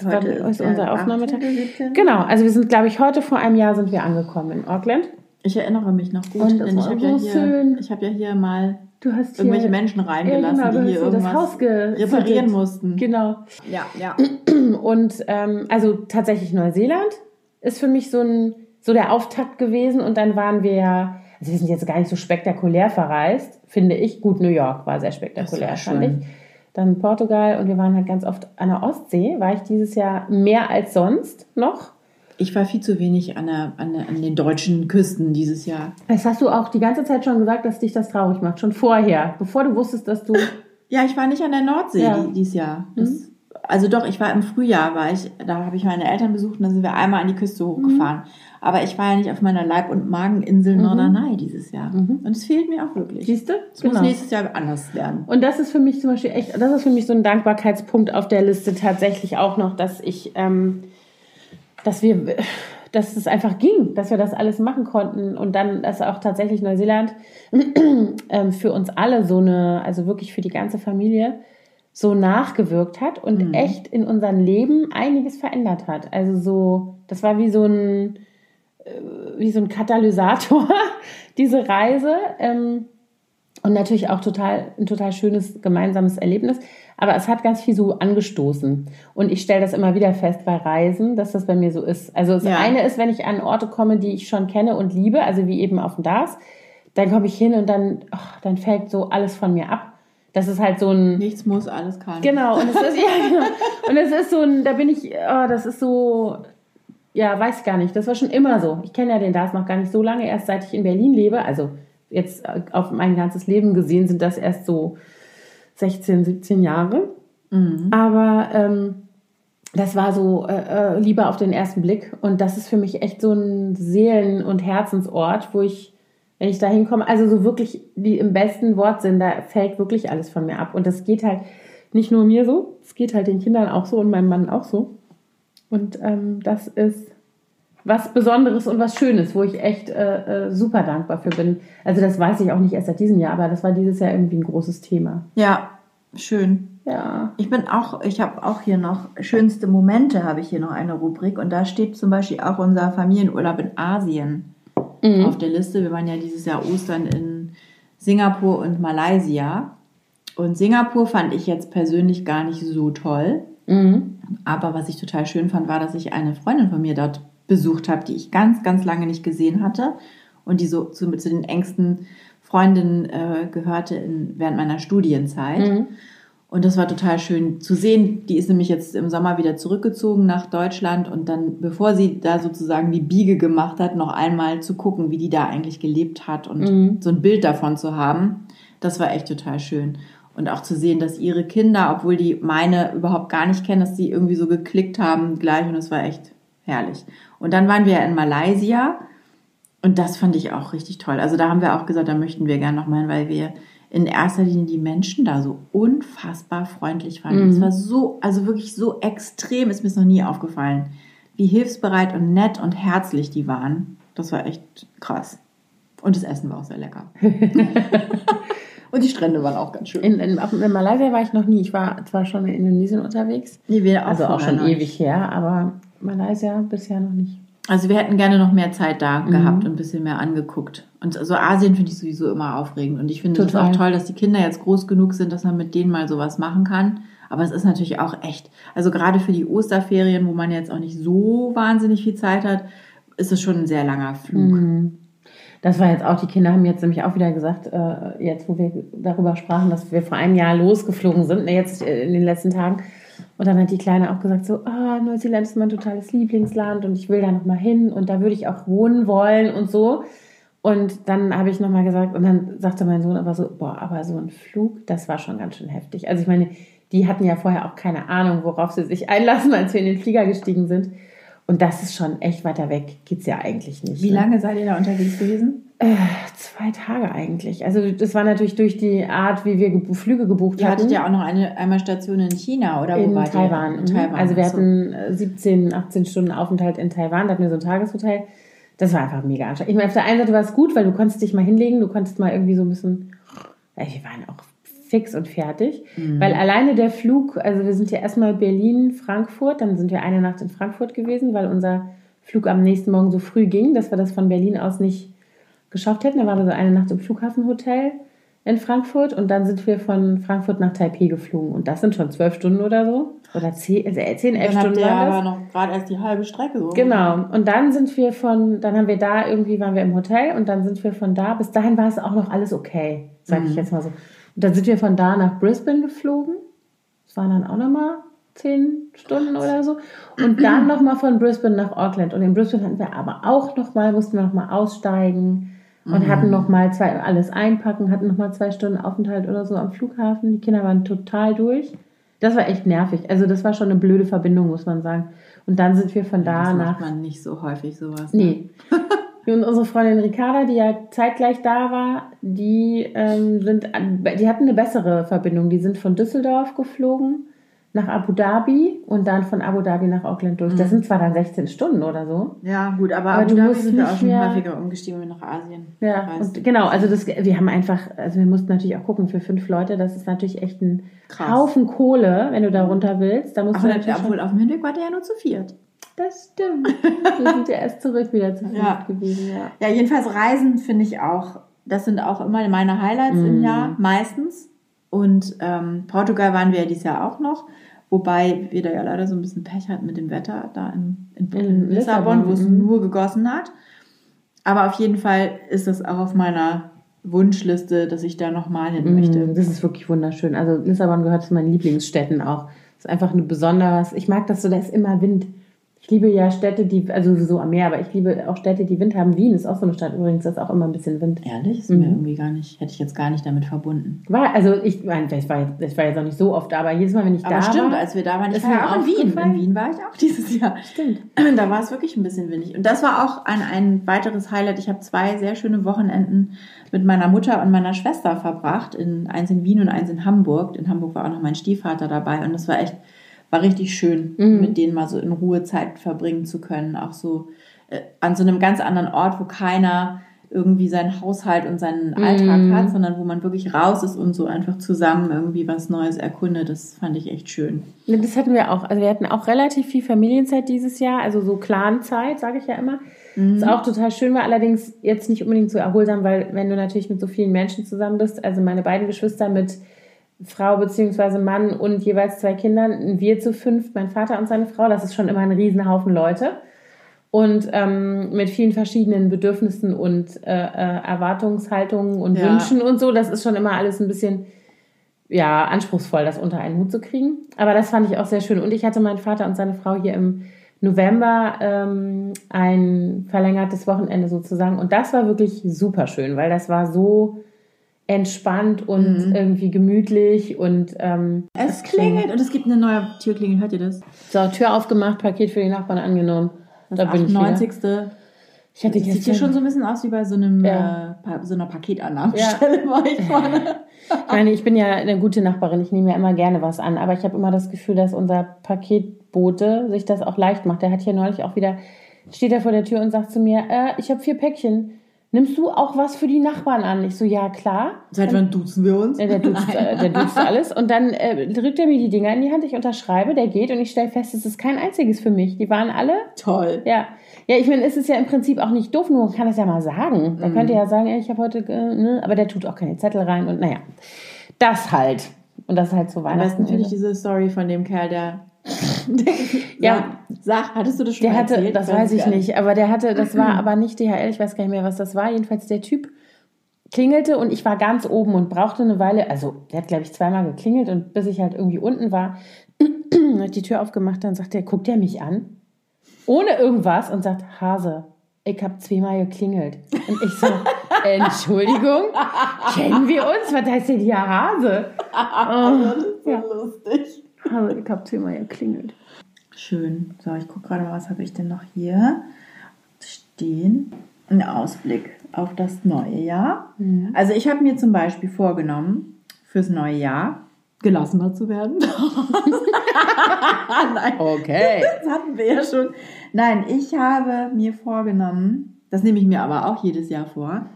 Was Heute ist unser Aufnahmetag? 18., 17.. Genau, also wir sind, glaube ich, heute vor einem Jahr sind wir angekommen in Auckland. Ich erinnere mich noch gut, Und das denn ich habe ja, so hier- schön. ich hab ja hier mal Du hast hier, irgendwelche Menschen reingelassen, ja, genau, du die hier das irgendwas reparieren mussten. Genau. Ja, ja. Und ähm, also tatsächlich Neuseeland ist für mich so ein so der Auftakt gewesen und dann waren wir ja, also wir sind jetzt gar nicht so spektakulär verreist, finde ich. Gut, New York war sehr spektakulär, Das war fand ich. Dann Portugal und wir waren halt ganz oft an der Ostsee. War ich dieses Jahr mehr als sonst noch. Ich war viel zu wenig an, der, an, der, an den deutschen Küsten dieses Jahr. Das hast du auch die ganze Zeit schon gesagt, dass dich das traurig macht. Schon vorher, bevor du wusstest, dass du. Ja, ich war nicht an der Nordsee ja. dieses Jahr. Das, mhm. Also doch, ich war im Frühjahr, war ich, da habe ich meine Eltern besucht und dann sind wir einmal an die Küste hochgefahren. Mhm. Aber ich war ja nicht auf meiner Leib- und Mageninsel mhm. Norderney dieses Jahr. Mhm. Und es fehlt mir auch wirklich. Siehst du? Es genau. muss nächstes Jahr anders werden. Und das ist für mich zum Beispiel echt, das ist für mich so ein Dankbarkeitspunkt auf der Liste tatsächlich auch noch, dass ich, ähm, dass wir, dass es einfach ging, dass wir das alles machen konnten und dann, dass auch tatsächlich Neuseeland ähm, für uns alle so eine, also wirklich für die ganze Familie, so nachgewirkt hat und mhm. echt in unserem Leben einiges verändert hat. Also so, das war wie so ein, äh, wie so ein Katalysator, diese Reise. Ähm, und natürlich auch total, ein total schönes gemeinsames Erlebnis. Aber es hat ganz viel so angestoßen. Und ich stelle das immer wieder fest bei Reisen, dass das bei mir so ist. Also das ja. eine ist, wenn ich an Orte komme, die ich schon kenne und liebe, also wie eben auf dem DAS, dann komme ich hin und dann, oh, dann fällt so alles von mir ab. Das ist halt so ein. Nichts muss, alles kann. Genau. Und es ist, ja, genau. Und es ist so ein, da bin ich, oh, das ist so, ja, weiß gar nicht. Das war schon immer so. Ich kenne ja den DAS noch gar nicht so lange, erst seit ich in Berlin lebe. Also jetzt auf mein ganzes Leben gesehen sind das erst so 16, 17 Jahre. Mhm. Aber ähm, das war so äh, äh, lieber auf den ersten Blick. Und das ist für mich echt so ein Seelen- und Herzensort, wo ich, wenn ich da hinkomme, also so wirklich die im besten Wortsinn, da fällt wirklich alles von mir ab. Und das geht halt nicht nur mir so, es geht halt den Kindern auch so und meinem Mann auch so. Und ähm, das ist was Besonderes und was Schönes, wo ich echt äh, äh, super dankbar für bin. Also das weiß ich auch nicht erst seit diesem Jahr, aber das war dieses Jahr irgendwie ein großes Thema. Ja, schön. Ja. Ich bin auch, ich habe auch hier noch schönste Momente, habe ich hier noch eine Rubrik und da steht zum Beispiel auch unser Familienurlaub in Asien mhm. auf der Liste. Wir waren ja dieses Jahr Ostern in Singapur und Malaysia. Und Singapur fand ich jetzt persönlich gar nicht so toll. Mhm. Aber was ich total schön fand, war, dass ich eine Freundin von mir dort besucht habe, die ich ganz, ganz lange nicht gesehen hatte und die so zu, zu den engsten Freundinnen äh, gehörte in, während meiner Studienzeit. Mhm. Und das war total schön zu sehen. Die ist nämlich jetzt im Sommer wieder zurückgezogen nach Deutschland und dann, bevor sie da sozusagen die Biege gemacht hat, noch einmal zu gucken, wie die da eigentlich gelebt hat und mhm. so ein Bild davon zu haben. Das war echt total schön. Und auch zu sehen, dass ihre Kinder, obwohl die meine überhaupt gar nicht kennen, dass die irgendwie so geklickt haben gleich und es war echt herrlich. Und dann waren wir in Malaysia und das fand ich auch richtig toll. Also da haben wir auch gesagt, da möchten wir gerne nochmal hin, weil wir in erster Linie die Menschen da so unfassbar freundlich fanden. Es mhm. war so, also wirklich so extrem, ist mir noch nie aufgefallen, wie hilfsbereit und nett und herzlich die waren. Das war echt krass. Und das Essen war auch sehr lecker. Und die Strände waren auch ganz schön. In, in, in, Malaysia war ich noch nie. Ich war zwar schon in Indonesien unterwegs. Nee, wir auch also auch schon ewig her, aber Malaysia bisher noch nicht. Also wir hätten gerne noch mehr Zeit da mhm. gehabt und ein bisschen mehr angeguckt. Und so also Asien finde ich sowieso immer aufregend. Und ich finde es auch toll, dass die Kinder jetzt groß genug sind, dass man mit denen mal sowas machen kann. Aber es ist natürlich auch echt, also gerade für die Osterferien, wo man jetzt auch nicht so wahnsinnig viel Zeit hat, ist es schon ein sehr langer Flug. Mhm. Das war jetzt auch, die Kinder haben jetzt nämlich auch wieder gesagt, äh, jetzt wo wir darüber sprachen, dass wir vor einem Jahr losgeflogen sind, ne, jetzt in den letzten Tagen. Und dann hat die Kleine auch gesagt, so, oh, Neuseeland ist mein totales Lieblingsland und ich will da nochmal hin und da würde ich auch wohnen wollen und so. Und dann habe ich nochmal gesagt, und dann sagte mein Sohn aber so, boah, aber so ein Flug, das war schon ganz schön heftig. Also ich meine, die hatten ja vorher auch keine Ahnung, worauf sie sich einlassen, als wir in den Flieger gestiegen sind. Und das ist schon echt weiter weg, geht es ja eigentlich nicht. Wie ne? lange seid ihr da unterwegs gewesen? Äh, zwei Tage eigentlich. Also das war natürlich durch die Art, wie wir Flüge gebucht ihr hatten. Ihr hattet ja auch noch eine einmal Station in China oder wo in war Taiwan. In Taiwan. Also wir hatten 17, äh, 18 Stunden Aufenthalt in Taiwan. Da hatten wir so ein Tageshotel. Das war einfach mega anstrengend. Ich meine, auf der einen Seite war es gut, weil du konntest dich mal hinlegen, du konntest mal irgendwie so ein bisschen. Wir waren auch fix und fertig. Mhm. Weil alleine der Flug, also wir sind ja erstmal Berlin, Frankfurt, dann sind wir eine Nacht in Frankfurt gewesen, weil unser Flug am nächsten Morgen so früh ging, dass wir das von Berlin aus nicht geschafft hätten. Da waren wir so eine Nacht im Flughafenhotel in Frankfurt und dann sind wir von Frankfurt nach Taipei geflogen. Und das sind schon zwölf Stunden oder so. Oder zehn, also zehn elf dann Stunden. Dann habt ihr aber noch gerade erst die halbe Strecke so. Genau. Und dann sind wir von, dann haben wir da irgendwie, waren wir im Hotel und dann sind wir von da, bis dahin war es auch noch alles okay, sag mhm. ich jetzt mal so. Und dann sind wir von da nach Brisbane geflogen. Das waren dann auch nochmal zehn Stunden oder so. Und dann nochmal von Brisbane nach Auckland. Und in Brisbane hatten wir aber auch nochmal, mussten wir nochmal aussteigen und mhm. hatten nochmal zwei, alles einpacken, hatten nochmal zwei Stunden Aufenthalt oder so am Flughafen. Die Kinder waren total durch. Das war echt nervig. Also das war schon eine blöde Verbindung, muss man sagen. Und dann sind wir von da das nach. macht man nicht so häufig sowas. Ne? Und unsere Freundin Ricarda, die ja zeitgleich da war, die ähm, sind, die hatten eine bessere Verbindung. Die sind von Düsseldorf geflogen nach Abu Dhabi und dann von Abu Dhabi nach Auckland durch. Mhm. Das sind zwar dann 16 Stunden oder so. Ja, gut, aber, aber Abu Dhabi sind wir auch schon mehr... häufiger umgestiegen wie nach Asien. Ja, und genau, also das, wir haben einfach, also wir mussten natürlich auch gucken, für fünf Leute, das ist natürlich echt ein Krass. Haufen Kohle, wenn du da runter willst. Da musst Ach, du natürlich obwohl auf dem Hinweg war der ja nur zu viert. Das stimmt. wir sind ja erst zurück wieder zu ja. gewesen, ja. Ja, jedenfalls Reisen finde ich auch, das sind auch immer meine Highlights mhm. im Jahr, meistens. Und ähm, Portugal waren wir ja dieses Jahr auch noch. Wobei wir da ja leider so ein bisschen Pech hatten mit dem Wetter da in, in, in Lissabon, wo es mhm. nur gegossen hat. Aber auf jeden Fall ist das auch auf meiner Wunschliste, dass ich da nochmal hin mhm, möchte. Das ist wirklich wunderschön. Also Lissabon gehört zu meinen Lieblingsstädten auch. Das ist einfach eine besonders, ich mag das so, da ist immer Wind. Ich liebe ja Städte, die, also so am Meer, aber ich liebe auch Städte, die Wind haben. Wien ist auch so eine Stadt übrigens, da ist auch immer ein bisschen Wind. Ehrlich? Ist mhm. mir irgendwie gar nicht, hätte ich jetzt gar nicht damit verbunden. War, also ich meine, ich war, ich war jetzt auch nicht so oft da, aber jedes Mal, wenn ich aber da stimmt, war. stimmt, als wir da waren, ich war ja auch in Wien. In Wien war ich auch dieses Jahr. Stimmt. Da war es wirklich ein bisschen windig. Und das war auch ein, ein weiteres Highlight. Ich habe zwei sehr schöne Wochenenden mit meiner Mutter und meiner Schwester verbracht. In, eins in Wien und eins in Hamburg. In Hamburg war auch noch mein Stiefvater dabei und das war echt war richtig schön, mhm. mit denen mal so in Ruhe Zeit verbringen zu können. Auch so äh, an so einem ganz anderen Ort, wo keiner irgendwie seinen Haushalt und seinen Alltag mm. hat, sondern wo man wirklich raus ist und so einfach zusammen irgendwie was Neues erkundet. Das fand ich echt schön. Das hatten wir auch. Also wir hatten auch relativ viel Familienzeit dieses Jahr, also so Clanzeit, sage ich ja immer. Mhm. Was auch total schön war, allerdings jetzt nicht unbedingt so erholsam, weil wenn du natürlich mit so vielen Menschen zusammen bist, also meine beiden Geschwister mit Frau bzw. Mann und jeweils zwei Kindern, wir zu fünf, mein Vater und seine Frau, das ist schon immer ein Riesenhaufen Leute. Und ähm, mit vielen verschiedenen Bedürfnissen und äh, äh, Erwartungshaltungen und ja. Wünschen und so, das ist schon immer alles ein bisschen ja, anspruchsvoll, das unter einen Hut zu kriegen. Aber das fand ich auch sehr schön. Und ich hatte meinen Vater und seine Frau hier im November ähm, ein verlängertes Wochenende sozusagen. Und das war wirklich super schön, weil das war so entspannt und mhm. irgendwie gemütlich und ähm, es klingelt und es gibt eine neue Türklingel, hört ihr das? So, Tür aufgemacht, Paket für die Nachbarn angenommen. Das da bin 98. ich wieder. Ich hatte das sieht hier schon so ein bisschen aus wie bei so einem ja. äh, so einer Paketannahmestelle, ja. war ich vorne. ich meine, ich bin ja eine gute Nachbarin, ich nehme ja immer gerne was an, aber ich habe immer das Gefühl, dass unser Paketbote sich das auch leicht macht. Der hat hier neulich auch wieder, steht er vor der Tür und sagt zu mir, äh, ich habe vier Päckchen nimmst du auch was für die Nachbarn an? Ich so, ja, klar. Seit wann duzen wir uns? Ja, der duzt, äh, der duzt alles. Und dann äh, drückt er mir die Dinger in die Hand, ich unterschreibe, der geht und ich stelle fest, es ist kein einziges für mich. Die waren alle. Toll. Ja. Ja, ich meine, es ist ja im Prinzip auch nicht doof, nur man kann das ja mal sagen. Der mm. könnte ja sagen, ey, ich habe heute, äh, ne, aber der tut auch keine Zettel rein und naja. Das halt. Und das ist halt so Weihnachten. Am besten finde ich diese Story von dem Kerl, der ja, sag, hattest du das schon der hatte, erzählt? Das weiß ich nicht, aber der hatte, das war aber nicht DHL, ich weiß gar nicht mehr, was das war. Jedenfalls der Typ klingelte und ich war ganz oben und brauchte eine Weile, also der hat glaube ich zweimal geklingelt und bis ich halt irgendwie unten war, hat die Tür aufgemacht, dann sagt er, guckt er mich an, ohne irgendwas und sagt, Hase, ich habe zweimal geklingelt. Und ich so, Entschuldigung, kennen wir uns? Was heißt denn hier Hase? Oh, das ist so ja. lustig. Also ich habe zehnmal geklingelt. Schön. So, ich gucke gerade mal, was habe ich denn noch hier stehen? Ein Ausblick auf das neue Jahr. Mhm. Also ich habe mir zum Beispiel vorgenommen, fürs neue Jahr gelassener zu werden. Nein. Okay. Das hatten wir ja schon. Nein, ich habe mir vorgenommen, das nehme ich mir aber auch jedes Jahr vor,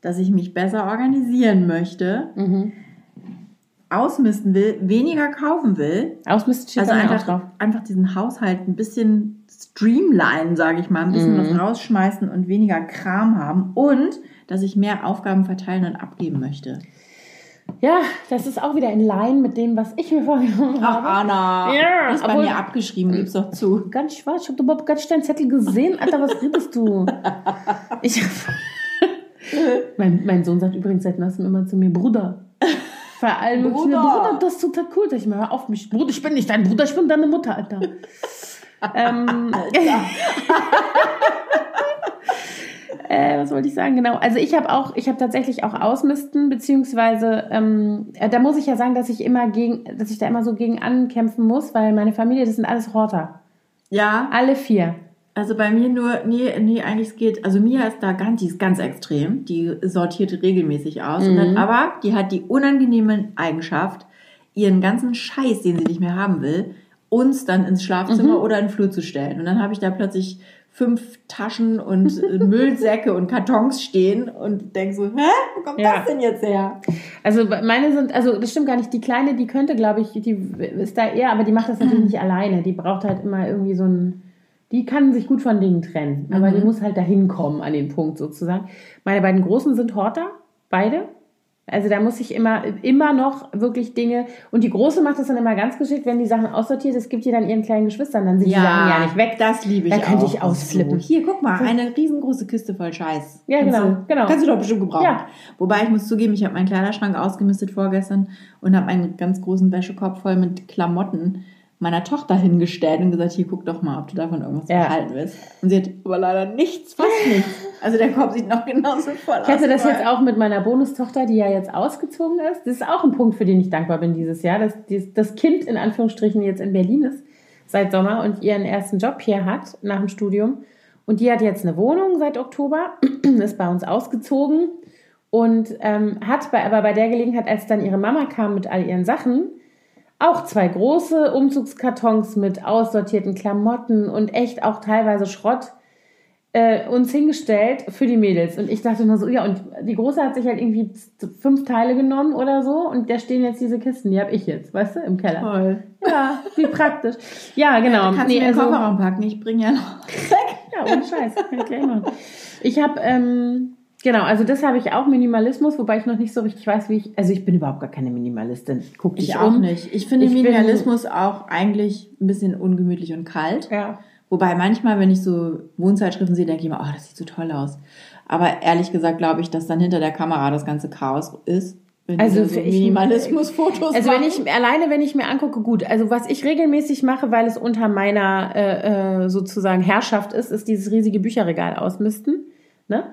dass ich mich besser organisieren möchte. Mhm ausmisten will, weniger kaufen will. Ausmisten steht also einfach, drauf. einfach diesen Haushalt ein bisschen streamline, sage ich mal, ein bisschen mhm. was rausschmeißen und weniger Kram haben und dass ich mehr Aufgaben verteilen und abgeben möchte. Ja, das ist auch wieder in Line mit dem, was ich mir vorgenommen habe. Ach, Anna. Ja, du bist bei mir abgeschrieben, gib's doch zu. Ganz schwarz, ich habe überhaupt gar nicht deinen Zettel gesehen. Alter, was redest du? Ich mein, mein Sohn sagt übrigens seit neuestem immer zu mir, Bruder Vor allem Bruder. Bruder, das ist total cool. Ich mal, hör auf mich. Bruder, ich bin nicht dein Bruder, ich bin deine Mutter, Alter. ähm, äh, was wollte ich sagen? Genau. Also ich habe auch, ich habe tatsächlich auch Ausmisten, beziehungsweise ähm, äh, da muss ich ja sagen, dass ich immer gegen, dass ich da immer so gegen ankämpfen muss, weil meine Familie, das sind alles Horter. Ja, Alle vier. Also bei mir nur, nee, nee, eigentlich es geht, also Mia ist da ganz, die ist ganz extrem, die sortiert regelmäßig aus, und dann, aber die hat die unangenehme Eigenschaft, ihren ganzen Scheiß, den sie nicht mehr haben will, uns dann ins Schlafzimmer oder in den Flur zu stellen. Und dann habe ich da plötzlich fünf Taschen und Müllsäcke und Kartons stehen und denk so, hä, wo kommt Ja. das denn jetzt her? Also meine sind, also das stimmt gar nicht. Die kleine, die könnte, glaube ich, die ist da eher, aber die macht das natürlich nicht alleine. Die braucht halt immer irgendwie so ein, die kann sich gut von Dingen trennen, aber die muss halt dahin kommen an den Punkt sozusagen. Meine beiden Großen sind Horter, beide. Also da muss ich immer, immer noch wirklich Dinge, und die Große macht das dann immer ganz geschickt, wenn die Sachen aussortiert, das gibt die dann ihren kleinen Geschwistern, dann sind die Sachen ja nicht weg. Das liebe ich Da könnte ich ausflippen. Hier, guck mal, eine riesengroße Kiste voll Scheiß. Ja, Kannst genau, du, genau. Kannst du doch bestimmt gebrauchen. Ja. Wobei ich muss zugeben, ich habe meinen Kleiderschrank ausgemistet vorgestern und habe einen ganz großen Wäschekorb voll mit Klamotten meiner Tochter hingestellt und gesagt, hier guck doch mal, ob du davon irgendwas Ja. behalten willst. Und sie hat aber leider nichts, fast nichts. Also der Korb sieht noch genauso voll aus. Ich hatte das jetzt auch mit meiner Bonustochter, die ja jetzt ausgezogen ist. Das ist auch ein Punkt, für den ich dankbar bin dieses Jahr, dass das Kind in Anführungsstrichen jetzt in Berlin ist seit Sommer und ihren ersten Job hier hat nach dem Studium. Und die hat jetzt eine Wohnung seit Oktober, ist bei uns ausgezogen und ähm, hat bei, aber bei der Gelegenheit, als dann ihre Mama kam mit all ihren Sachen, auch zwei große Umzugskartons mit aussortierten Klamotten und echt auch teilweise Schrott äh, uns hingestellt für die Mädels. Und ich dachte nur so, ja, und die Große hat sich halt irgendwie fünf Teile genommen oder so und da stehen jetzt diese Kisten, die habe ich jetzt, weißt du, im Keller. Toll. Ja, wie praktisch. Ja, genau. Kannst Nee, du in den also- Kofferraum packen? Ich bringe ja noch. ja, ohne Scheiß. Kann ich gleich machen. Ich habe, ähm, genau, also das habe ich auch, Minimalismus, wobei ich noch nicht so richtig weiß, wie ich, also ich bin überhaupt gar keine Minimalistin. Guck dich Ich auch um. nicht. Ich finde Ich Minimalismus auch eigentlich ein bisschen ungemütlich und kalt. Ja. Wobei manchmal, wenn ich so Wohnzeitschriften sehe, denke ich immer, oh, das sieht so toll aus. Aber ehrlich gesagt glaube ich, dass dann hinter der Kamera das ganze Chaos ist. Wenn Also so Minimalismus-Fotos Also wenn machen. ich alleine, wenn ich mir angucke, gut. Also was ich regelmäßig mache, weil es unter meiner äh, äh, sozusagen Herrschaft ist, ist dieses riesige Bücherregal ausmisten. Ne?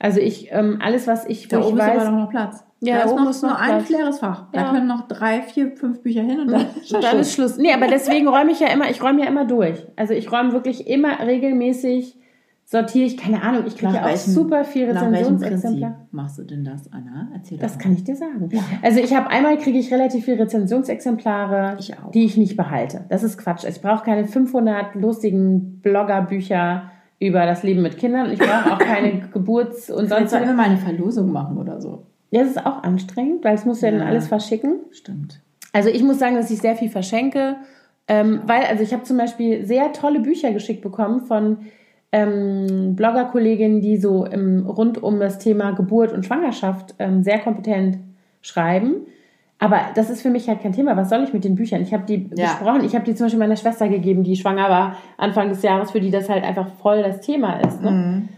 Also ich ähm, alles, was ich, da ich oben ist weiß, aber noch Platz. Ja, da ist oben ist nur noch ein Platz. leeres Fach. Da Ja. können noch drei, vier, fünf Bücher hin und dann ist dann Schluss. ist Schluss. Nee, aber deswegen räume ich ja immer, ich räume ja immer durch. Also ich räume wirklich immer regelmäßig, sortiere ich, keine Ahnung, ich kriege ja auch super viel Rezensionsexemplare. machst du denn das, Anna? Erzähl doch Das mal. kann ich dir sagen. Also ich habe einmal kriege ich relativ viel Rezensionsexemplare, Ich die ich nicht behalte. Das ist Quatsch. Ich brauche keine 500 lustigen Bloggerbücher über das Leben mit Kindern. Ich brauche auch keine Geburts- und sollten sonstige. wir mal eine Verlosung machen oder so. Das ist auch anstrengend, weil es muss ja dann Ja. alles verschicken. Stimmt. Also ich muss sagen, dass ich sehr viel verschenke, ähm, weil also ich habe zum Beispiel sehr tolle Bücher geschickt bekommen von ähm, Bloggerkolleginnen, die so im, rund um das Thema Geburt und Schwangerschaft ähm, sehr kompetent schreiben. Aber das ist für mich halt kein Thema. Was soll ich mit den Büchern? Ich habe die Ja. besprochen. Ich habe die zum Beispiel meiner Schwester gegeben, die schwanger war Anfang des Jahres, für die das halt einfach voll das Thema ist. Ne? Mhm.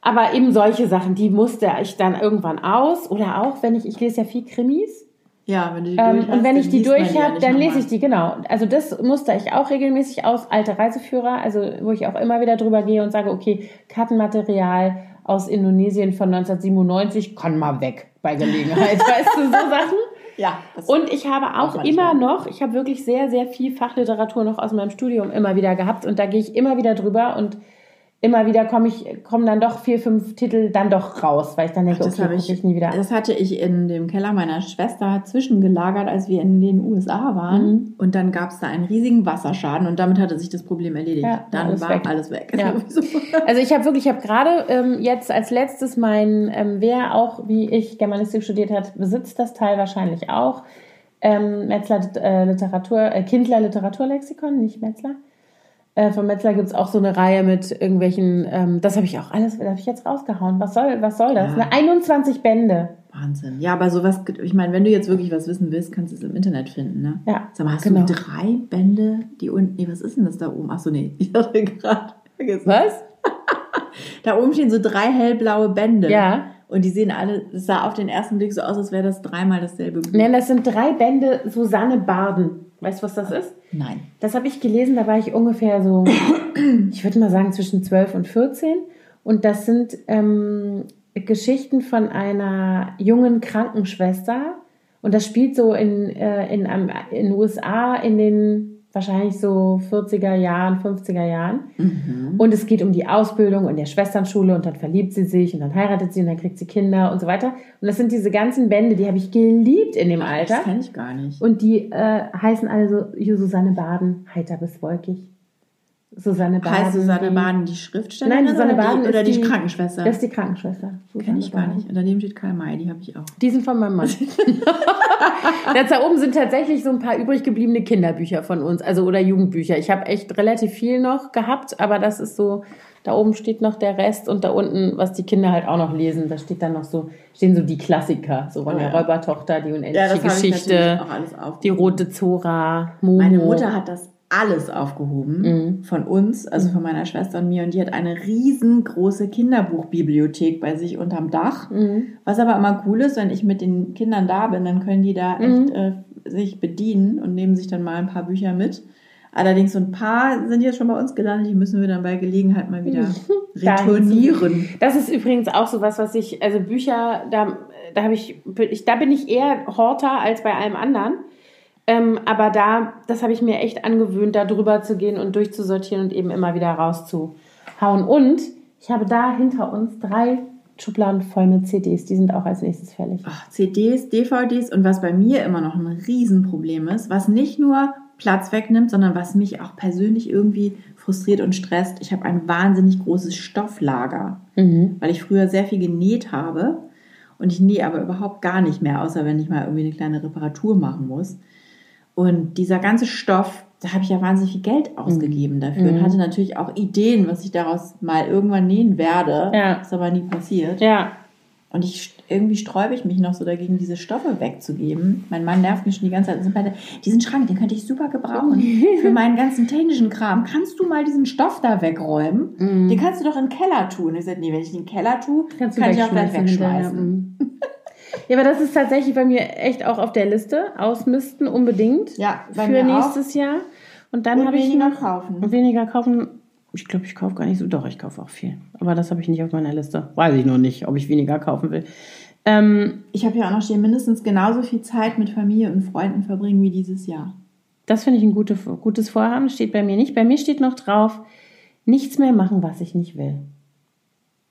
Aber eben solche Sachen, die musste ich dann irgendwann aus. Oder auch, wenn ich, ich lese ja viel Krimis. Ja, wenn du die Ähm, durch hast, und wenn ich die durch habe, dann lese ich die, genau. Also das musste ich auch regelmäßig aus, alte Reiseführer, also wo ich auch immer wieder drüber gehe und sage, okay, Kartenmaterial aus Indonesien von 1997 kann mal weg bei Gelegenheit, weißt du, so Sachen. Ja. Und ich habe auch immer noch, ich habe wirklich sehr, sehr viel Fachliteratur noch aus meinem Studium immer wieder gehabt und da gehe ich immer wieder drüber und immer wieder komme ich, kommen dann doch vier, fünf Titel dann doch raus, weil ich dann denke, Das, okay, ich, ich nie wieder. das hatte ich in dem Keller meiner Schwester zwischengelagert, als wir in den USA waren. Mhm. Und dann gab es da einen riesigen Wasserschaden und damit hatte sich das Problem erledigt. Ja, dann alles war weg. alles weg. Ja. Also ich habe wirklich, ich habe gerade ähm, jetzt als letztes mein, ähm, wer auch wie ich Germanistik studiert hat, besitzt das Teil wahrscheinlich auch. Ähm, Metzler äh, Literatur, äh, Kindler Literaturlexikon, nicht Metzler. Äh, von Metzler gibt es auch so eine Reihe mit irgendwelchen, ähm, das habe ich auch alles, das habe ich jetzt rausgehauen. Was soll, was soll das? Ja. Eine 21 Bände. Wahnsinn. Ja, aber sowas, ich meine, wenn du jetzt wirklich was wissen willst, kannst du es im Internet finden, ne? Ja, Sag mal, hast genau. du drei Bände, die unten, nee, was ist denn das da oben? Achso, nee, ich hatte gerade vergessen. Was? Da oben stehen so drei hellblaue Bände. Ja. Und die sehen alle, es sah auf den ersten Blick so aus, als wäre das dreimal dasselbe Buch. Nein, das sind drei Bände Susanne Barden. Weißt du, was das ist? Nein. Das habe ich gelesen, da war ich ungefähr so, ich würde mal sagen, zwischen 12 und 14. Und das sind ähm, Geschichten von einer jungen Krankenschwester. Und das spielt so in, äh, in, in den USA in den wahrscheinlich so 40er Jahren, 50er Jahren. Mhm. Und es geht um die Ausbildung in der Schwesternschule und dann verliebt sie sich und dann heiratet sie und dann kriegt sie Kinder und so weiter. Und das sind diese ganzen Bände, die habe ich geliebt in dem Alter. Das kenne ich gar nicht. Und die äh, heißen alle so Susanne Baden, heiter bis wolkig. Susanne Baden. Heißt Susanne Baden die Schriftstellerin? Nein, Susanne Baden die, oder die, die, Krankenschwester? Das ist die Krankenschwester. Kenne ich gar nicht. Und daneben steht Karl May, die habe ich auch. Die sind von meinem Mann. Jetzt da oben sind tatsächlich so ein paar übrig gebliebene Kinderbücher von uns, also oder Jugendbücher. Ich habe echt relativ viel noch gehabt, aber das ist so, da oben steht noch der Rest und da unten, was die Kinder halt auch noch lesen, da steht dann noch so, stehen so die Klassiker, so von oh, der ja. Räubertochter, die unendliche ja, Geschichte, die rote Zora, Momo. Meine Mutter hat das alles aufgehoben mhm. von uns, also von meiner Schwester und mir. Und die hat eine riesengroße Kinderbuchbibliothek bei sich unterm Dach. Mhm. Was aber immer cool ist, wenn ich mit den Kindern da bin, dann können die da mhm. echt äh, sich bedienen und nehmen sich dann mal ein paar Bücher mit. Allerdings so ein paar sind jetzt schon bei uns gelandet, die müssen wir dann bei Gelegenheit mal wieder retournieren. Das ist übrigens auch so was, was ich, also Bücher, da, da habe ich, ich, da bin ich eher Horter als bei allem anderen. Ähm, aber da, das habe ich mir echt angewöhnt, da drüber zu gehen und durchzusortieren und eben immer wieder rauszuhauen. Und ich habe da hinter uns drei Schubladen voll mit CDs. Die sind auch als nächstes fällig. Ach, CDs, DVDs und was bei mir immer noch ein Riesenproblem ist, was nicht nur Platz wegnimmt, sondern was mich auch persönlich irgendwie frustriert und stresst. Ich habe ein wahnsinnig großes Stofflager, mhm. weil ich früher sehr viel genäht habe. Und ich nähe aber überhaupt gar nicht mehr, außer wenn ich mal irgendwie eine kleine Reparatur machen muss. Und dieser ganze Stoff, da habe ich ja wahnsinnig viel Geld ausgegeben mhm. dafür mhm. und hatte natürlich auch Ideen, was ich daraus mal irgendwann nähen werde. Ja. Ist aber nie passiert. Ja. Und ich irgendwie sträube ich mich noch so dagegen, diese Stoffe wegzugeben. Mein Mann nervt mich schon die ganze Zeit. Diesen Schrank, den könnte ich super gebrauchen. Für meinen ganzen technischen Kram. Kannst du mal diesen Stoff da wegräumen? Mm. Den kannst du doch in den Keller tun. Ich sagte, nee, wenn ich den Keller tue, kannst kann ich auch gleich wegschmeißen. Ja, aber das ist tatsächlich bei mir echt auch auf der Liste. Ausmisten unbedingt. Ja, bei für nächstes auch. Jahr. Und dann habe ich weniger noch kaufen. Weniger kaufen. Ich glaube, ich kaufe gar nicht so. Doch, ich kaufe auch viel. Aber das habe ich nicht auf meiner Liste. Weiß ich noch nicht, ob ich weniger kaufen will. Ähm, ich habe ja auch noch stehen, mindestens genauso viel Zeit mit Familie und Freunden verbringen wie dieses Jahr. Das finde ich ein gute, gutes Vorhaben. Steht bei mir nicht. Bei mir steht noch drauf, nichts mehr machen, was ich nicht will.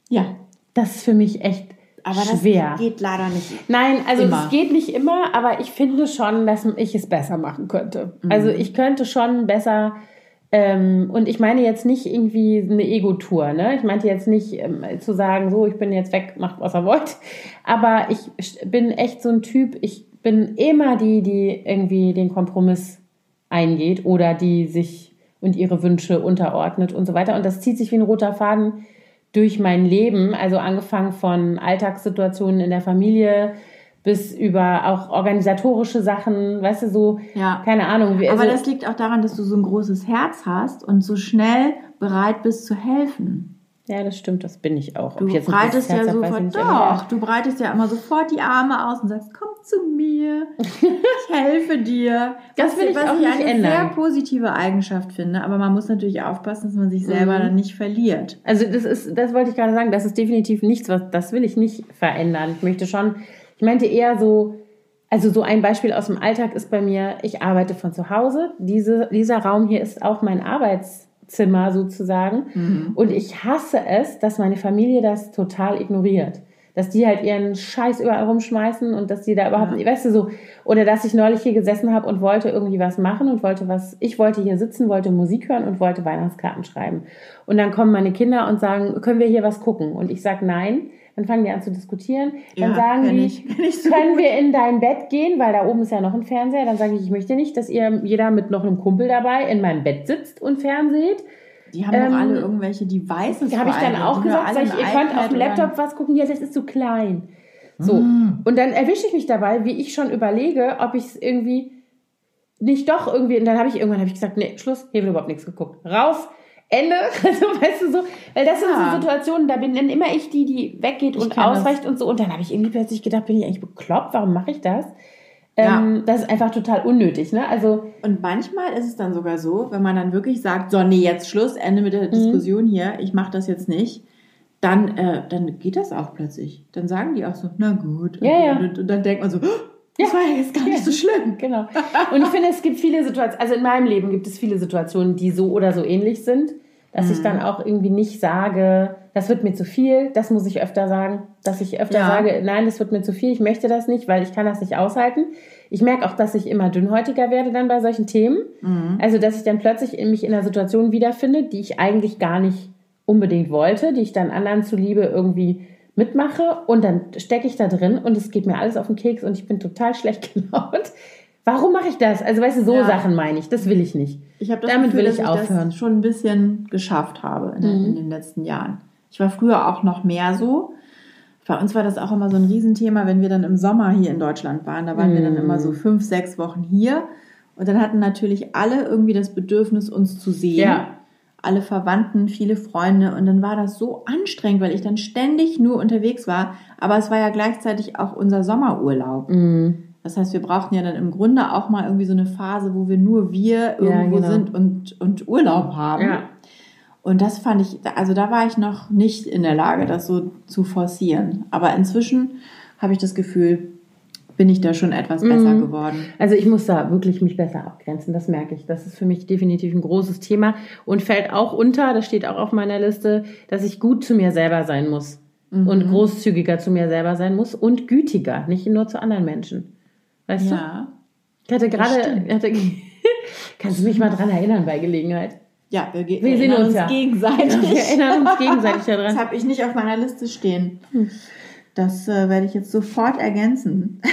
Ja. Das ist für mich echt aber schwer. das geht leider nicht. Nein, also es geht nicht immer, aber ich finde schon, dass ich es besser machen könnte. Mhm. Also ich könnte schon besser ähm, und ich meine jetzt nicht irgendwie eine Ego-Tour, ne? Ich meinte jetzt nicht ähm, zu sagen, so, ich bin jetzt weg, macht was ihr wollt. Aber ich bin echt so ein Typ, ich bin immer die, die irgendwie den Kompromiss eingeht oder die sich und ihre Wünsche unterordnet und so weiter. Und das zieht sich wie ein roter Faden durch mein Leben, also angefangen von Alltagssituationen in der Familie bis über auch organisatorische Sachen, weißt du, so, ja. keine Ahnung. Wie, also Aber das liegt auch daran, dass du so ein großes Herz hast und so schnell bereit bist zu helfen. Ja, das stimmt, das bin ich auch. Du breitest ja sofort, doch, du breitest ja immer sofort die Arme aus und sagst, komm zu mir, ich helfe dir. Das will ich was auch ich eine ändern. sehr positive Eigenschaft finde, aber man muss natürlich aufpassen, dass man sich selber mhm. dann nicht verliert. Also das ist, das wollte ich gerade sagen, das ist definitiv nichts, was, das will ich nicht verändern. Ich möchte schon, ich meinte eher so, also so ein Beispiel aus dem Alltag ist bei mir, ich arbeite von zu Hause. Diese, dieser Raum hier ist auch mein Arbeitszimmer sozusagen. Mhm. Und ich hasse es, dass meine Familie das total ignoriert dass die halt ihren Scheiß überall rumschmeißen und dass die da überhaupt, ja. weißt du so, oder dass ich neulich hier gesessen habe und wollte irgendwie was machen und wollte was, ich wollte hier sitzen, wollte Musik hören und wollte Weihnachtskarten schreiben. Und dann kommen meine Kinder und sagen, können wir hier was gucken? Und ich sag nein. Dann fangen die an zu diskutieren. Dann ja, sagen die, ich, ich so können gut. wir in dein Bett gehen, weil da oben ist ja noch ein Fernseher. Dann sage ich, ich möchte nicht, dass ihr jeder mit noch einem Kumpel dabei in meinem Bett sitzt und fernseht die haben ähm, doch alle irgendwelche Devices. Habe ich dann auch gesagt, sag ich, ihr könnt auf dem Laptop was gucken, ja, das ist zu klein. So. Mm. Und dann erwische ich mich dabei, wie ich schon überlege, ob ich es irgendwie nicht doch irgendwie, und dann habe ich irgendwann hab ich gesagt, nee, Schluss, hier wird überhaupt nichts geguckt. Raus, Ende. Also, weißt du so, weil das ja. sind so Situationen, da bin dann immer ich die, die weggeht ich und ausreicht das. und so. Und dann habe ich irgendwie plötzlich gedacht, bin ich eigentlich bekloppt? Warum mache ich das? Ähm, ja. Das ist einfach total unnötig, ne? Also und manchmal ist es dann sogar so, wenn man dann wirklich sagt, so nee, jetzt Schluss, Ende mit der mhm. Diskussion hier, ich mache das jetzt nicht, dann, äh, dann geht das auch plötzlich. Dann sagen die auch so, na gut. Ja, und, ja. Und, und, dann denkt man so, oh, das war ja jetzt gar nicht so schlimm. Genau. Und ich finde, es gibt viele Situationen, also in meinem Leben gibt es viele Situationen, die so oder so ähnlich sind, dass mhm. ich dann auch irgendwie nicht sage, das wird mir zu viel, das muss ich öfter sagen, dass ich öfter ja. sage, nein, das wird mir zu viel, ich möchte das nicht, weil ich kann das nicht aushalten. Ich merke auch, dass ich immer dünnhäutiger werde dann bei solchen Themen. Mhm. Also, dass ich dann plötzlich in mich in einer Situation wiederfinde, die ich eigentlich gar nicht unbedingt wollte, die ich dann anderen zuliebe irgendwie mitmache und dann stecke ich da drin und es geht mir alles auf den Keks und ich bin total schlecht gelaunt. Warum mache ich das? Also weißt du, so ja. Sachen meine ich. Das will ich nicht. Ich habe Damit Gefühl, will ich dass aufhören. Ich das schon ein bisschen geschafft habe in, mhm. in, den letzten Jahren. Ich war früher auch noch mehr so. Bei uns war das auch immer so ein Riesenthema, wenn wir dann im Sommer hier in Deutschland waren. Da waren mhm. wir dann immer so mhm. fünf, sechs Wochen hier. Und dann hatten natürlich alle irgendwie das Bedürfnis, uns zu sehen. Ja alle Verwandten, viele Freunde und dann war das so anstrengend, weil ich dann ständig nur unterwegs war. Aber es war ja gleichzeitig auch unser Sommerurlaub. Mhm. Das heißt, wir brauchten ja dann im Grunde auch mal irgendwie so eine Phase, wo wir nur wir irgendwo ja, genau. sind und, und Urlaub haben. Ja. Und das fand ich, also da war ich noch nicht in der Lage, das so zu forcieren. Aber inzwischen habe ich das Gefühl, bin ich da schon etwas besser mhm. geworden. Also ich muss da wirklich mich besser abgrenzen, das merke ich. Das ist für mich definitiv ein großes Thema und fällt auch unter, das steht auch auf meiner Liste, dass ich gut zu mir selber sein muss mhm. und großzügiger zu mir selber sein muss und gütiger, nicht nur zu anderen Menschen. Weißt ja, du? Ich hatte gerade, kannst du mich mal dran erinnern bei Gelegenheit? Ja, wir, wir, sehen uns, uns ja. gegenseitig. Wir erinnern uns gegenseitig daran. Das habe ich nicht auf meiner Liste stehen. Hm. Das äh, werde ich jetzt sofort ergänzen.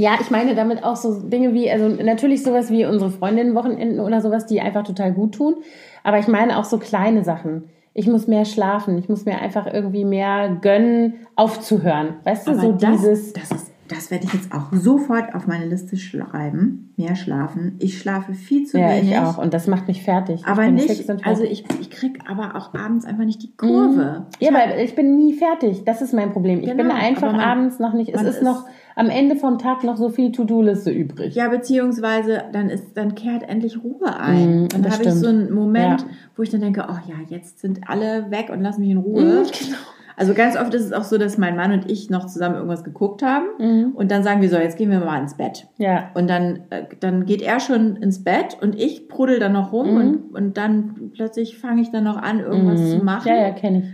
Ja, ich meine damit auch so Dinge wie, also natürlich sowas wie unsere Freundinnen-Wochenenden oder sowas, die einfach total gut tun. Aber ich meine auch so kleine Sachen. Ich muss mehr schlafen. Ich muss mir einfach irgendwie mehr gönnen, aufzuhören. Weißt du, Aber so das, dieses. Das ist das werde ich jetzt auch sofort auf meine Liste schreiben. Mehr schlafen. Ich schlafe viel zu ja, wenig. Ja, ich auch. Und das macht mich fertig. Aber nicht, also ich, ich kriege aber auch abends einfach nicht die Kurve. Mhm. Ja, weil ich bin nie fertig. Das ist mein Problem. Ich genau, bin einfach man, abends noch nicht, es ist, ist noch am Ende vom Tag noch so viel To-Do-Liste übrig. Ja, beziehungsweise dann ist, dann kehrt endlich Ruhe ein. Mm, dann habe ich so einen Moment, ja. wo ich dann denke, oh ja, jetzt sind alle weg und lass mich in Ruhe. Mm, genau. Also ganz oft ist es auch so, dass mein Mann und ich noch zusammen irgendwas geguckt haben mhm. und dann sagen wir so, jetzt gehen wir mal ins Bett. Ja. Und dann, äh, dann geht er schon ins Bett und ich prudel dann noch rum mhm. und, und dann plötzlich fange ich dann noch an, irgendwas mhm. zu machen. Ja, ja, kenne ich.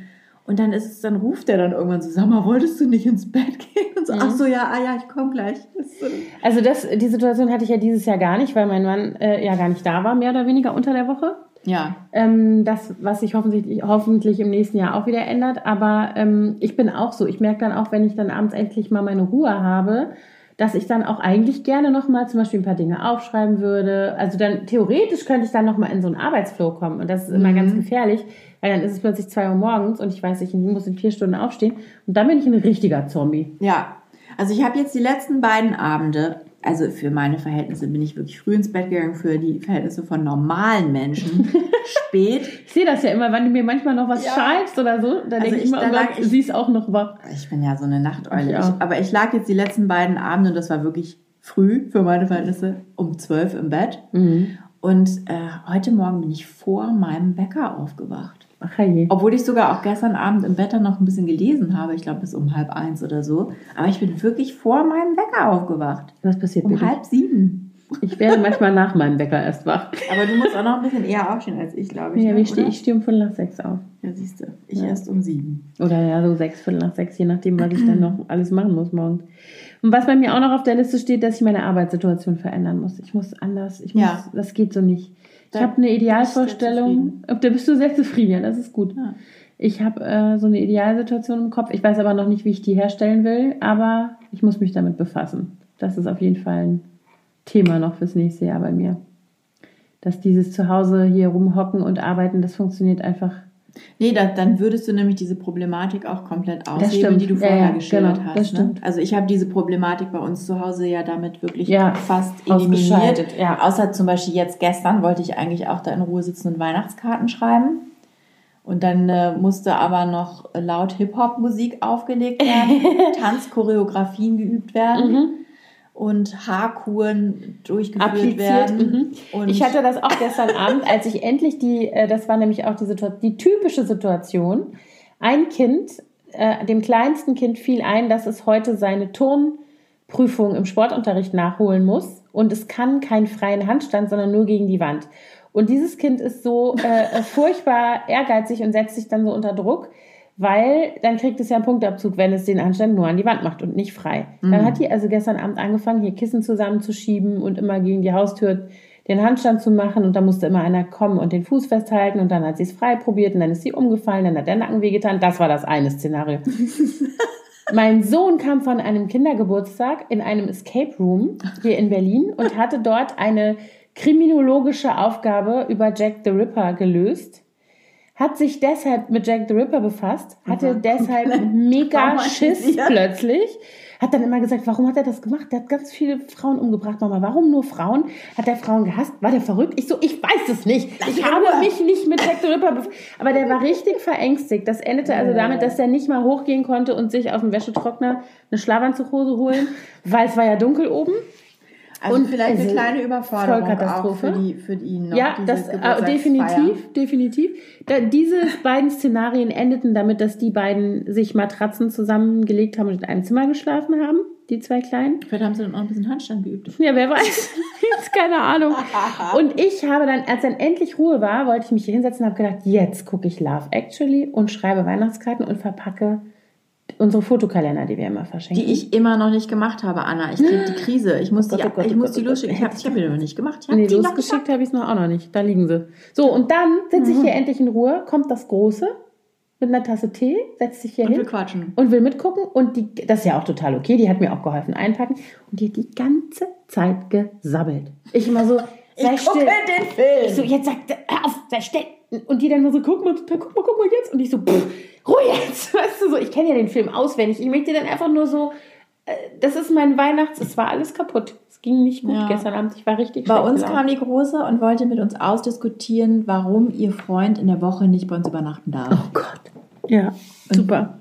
Und dann ist es, dann ruft er dann irgendwann so, sag mal, wolltest du nicht ins Bett gehen? Und so, mhm. ach so, ja, ah ja, ich komme gleich. So. Also das, die Situation hatte ich ja dieses Jahr gar nicht, weil mein Mann äh, ja gar nicht da war, mehr oder weniger unter der Woche. Ja. Ähm, das, was sich hoffentlich, hoffentlich im nächsten Jahr auch wieder ändert. Aber ähm, ich bin auch so. Ich merke dann auch, wenn ich dann abends endlich mal meine Ruhe habe, dass ich dann auch eigentlich gerne nochmal zum Beispiel ein paar Dinge aufschreiben würde. Also dann theoretisch könnte ich dann nochmal in so einen Arbeitsflow kommen. Und das ist immer mhm. ganz gefährlich, weil dann ist es plötzlich zwei Uhr morgens und ich weiß, ich muss in vier Stunden aufstehen. Und dann bin ich ein richtiger Zombie. Ja. Also ich habe jetzt die letzten beiden Abende also für meine Verhältnisse bin ich wirklich früh ins Bett gegangen, für die Verhältnisse von normalen Menschen spät. Ich sehe das ja immer, wenn du mir manchmal noch was ja. schreibst oder so, dann also denke ich immer, oh Gott, ich, sie ist auch noch wach. Ich bin ja so eine Nachteule. Ich, aber ich lag jetzt die letzten beiden Abende und das war wirklich früh für meine Verhältnisse, um zwölf im Bett. Mhm. Und äh, heute Morgen bin ich vor meinem Wecker aufgewacht. Ach je. Obwohl ich sogar auch gestern Abend im Bett dann noch ein bisschen gelesen habe, ich glaube bis um halb eins oder so. Aber ich bin wirklich vor meinem Wecker aufgewacht. Was passiert Um bitte? halb sieben. Ich werde manchmal nach meinem Wecker erst wach. Aber du musst auch noch ein bisschen eher aufstehen als ich, glaube ich. Ja, ne, ich stehe steh um Viertel nach sechs auf. Ja, siehst du. Ich ja. erst um sieben. Oder ja, so sechs, Viertel nach sechs, je nachdem, was ich dann noch alles machen muss morgens. Und was bei mir auch noch auf der Liste steht, dass ich meine Arbeitssituation verändern muss. Ich muss anders, ich muss, ja. das geht so nicht. Ich habe eine Idealvorstellung. Da bist du sehr zufrieden, ja, das ist gut. Ja. Ich habe äh, so eine Idealsituation im Kopf. Ich weiß aber noch nicht, wie ich die herstellen will, aber ich muss mich damit befassen. Das ist auf jeden Fall ein Thema noch fürs nächste Jahr bei mir. Dass dieses Zuhause hier rumhocken und arbeiten, das funktioniert einfach Nee, da, dann würdest du nämlich diese Problematik auch komplett aushebeln, die du vorher ja, ja, geschildert genau, hast. Ne? Also ich habe diese Problematik bei uns zu Hause ja damit wirklich ja, fast eliminiert. Ja. Außer zum Beispiel jetzt gestern wollte ich eigentlich auch da in Ruhe sitzen und Weihnachtskarten schreiben. Und dann äh, musste aber noch laut Hip-Hop-Musik aufgelegt werden, Tanzchoreografien geübt werden. Mhm und Haarkuren durchgeführt Appliziert. werden. Mhm. ich hatte das auch gestern Abend, als ich endlich die, äh, das war nämlich auch die, Situation, die typische Situation. Ein Kind, äh, dem kleinsten Kind fiel ein, dass es heute seine Turnprüfung im Sportunterricht nachholen muss und es kann keinen freien Handstand, sondern nur gegen die Wand. Und dieses Kind ist so äh, furchtbar ehrgeizig und setzt sich dann so unter Druck, weil dann kriegt es ja einen Punktabzug, wenn es den Anstand nur an die Wand macht und nicht frei. Mhm. Dann hat die also gestern Abend angefangen, hier Kissen zusammenzuschieben und immer gegen die Haustür den Handstand zu machen und da musste immer einer kommen und den Fuß festhalten und dann hat sie es frei probiert und dann ist sie umgefallen, dann hat der Nacken wehgetan. Das war das eine Szenario. mein Sohn kam von einem Kindergeburtstag in einem Escape Room hier in Berlin und hatte dort eine kriminologische Aufgabe über Jack the Ripper gelöst hat sich deshalb mit Jack the Ripper befasst, hatte mhm. deshalb mega Schiss plötzlich, hat dann immer gesagt, warum hat er das gemacht? Der hat ganz viele Frauen umgebracht, Mama. Warum nur Frauen? Hat er Frauen gehasst? War der verrückt? Ich so, ich weiß es nicht. Ich habe mich nicht mit Jack the Ripper befasst. Aber der war richtig verängstigt. Das endete also damit, dass er nicht mal hochgehen konnte und sich aus dem Wäschetrockner eine Schlafanzughose holen, weil es war ja dunkel oben. Also und vielleicht eine kleine Überforderung auch für, die, für ihn. Noch, ja, das äh, definitiv, definitiv. Da, diese beiden Szenarien endeten damit, dass die beiden sich Matratzen zusammengelegt haben und in einem Zimmer geschlafen haben, die zwei Kleinen. Vielleicht haben sie dann auch ein bisschen Handstand geübt. Ja, wer weiß. Keine Ahnung. Und ich habe dann, als dann endlich Ruhe war, wollte ich mich hier hinsetzen und habe gedacht, jetzt gucke ich Love Actually und schreibe Weihnachtskarten und verpacke unsere Fotokalender, die wir immer verschenken. Die ich immer noch nicht gemacht habe, Anna. Ich kriege die Krise. Ich muss oh die, oh Gott, ich oh muss Gott, die losschicken. Ich habe hab die noch nicht gemacht. Ich nee, losgeschickt habe ich es noch auch noch nicht. Da liegen sie. So, und dann sitze ich hier mhm. endlich in Ruhe, kommt das Große mit einer Tasse Tee, setzt sich hier und hin. Will quatschen. Und will mitgucken. Und die, das ist ja auch total okay. Die hat mir auch geholfen einpacken. Und die hat die ganze Zeit gesabbelt. Ich immer so, ich gucke den Film. Ich so, jetzt sag, hör auf, sei still. Und die dann nur so, guck mal, guck mal, guck mal jetzt. Und ich so, pff, Ruhe jetzt. Weißt du so, ich kenne ja den Film auswendig. Ich möchte dann einfach nur so, äh, das ist mein Weihnachts, es war alles kaputt. Es ging nicht gut ja. gestern Abend. Ich war richtig Bei uns gelaufen. kam die Große und wollte mit uns ausdiskutieren, warum ihr Freund in der Woche nicht bei uns übernachten darf. Oh Gott. Ja, und super.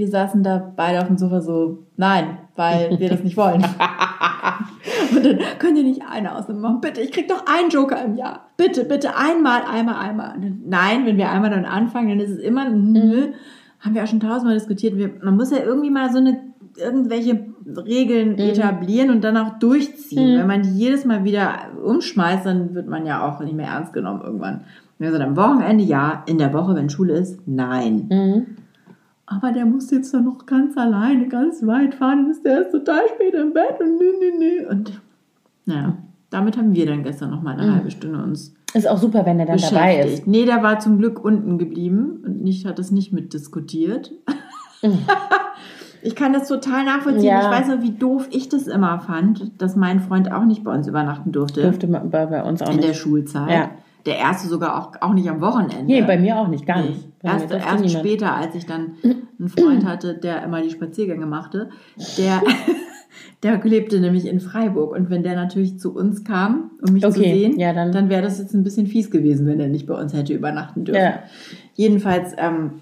Wir saßen da beide auf dem Sofa so, nein, weil wir das nicht wollen. Und dann könnt ihr nicht eine Ausnahme machen. Bitte, ich krieg doch einen Joker im Jahr. Bitte, bitte, einmal, einmal, einmal. Nein, wenn wir einmal dann anfangen, dann ist es immer, nö, mhm. haben wir auch schon tausendmal diskutiert. Wir, man muss ja irgendwie mal so eine, irgendwelche Regeln mhm. etablieren und dann auch durchziehen. Mhm. Wenn man die jedes Mal wieder umschmeißt, dann wird man ja auch nicht mehr ernst genommen irgendwann. Also am Wochenende ja, in der Woche, wenn Schule ist, nein. Aber der muss jetzt doch noch ganz alleine, ganz weit fahren, ist der ist total spät im Bett und nee, nee, nee. Und naja, damit haben wir dann gestern noch mal eine mhm. halbe Stunde uns. Ist auch super, wenn er dann dabei ist. Nee, der war zum Glück unten geblieben und nicht, hat das nicht mitdiskutiert. Mhm. ich kann das total nachvollziehen. Ja. Ich weiß noch, wie doof ich das immer fand, dass mein Freund auch nicht bei uns übernachten durfte. Durfte bei, bei uns auch in nicht. In der Schulzeit. Ja. Der erste sogar auch, auch nicht am Wochenende. Nee, bei mir auch nicht, gar nicht. Erst, erst später, als ich dann einen Freund hatte, der immer die Spaziergänge machte, der, der lebte nämlich in Freiburg. Und wenn der natürlich zu uns kam, um mich okay, zu sehen, ja, dann, dann wäre das jetzt ein bisschen fies gewesen, wenn er nicht bei uns hätte übernachten dürfen. Ja. Jedenfalls ähm,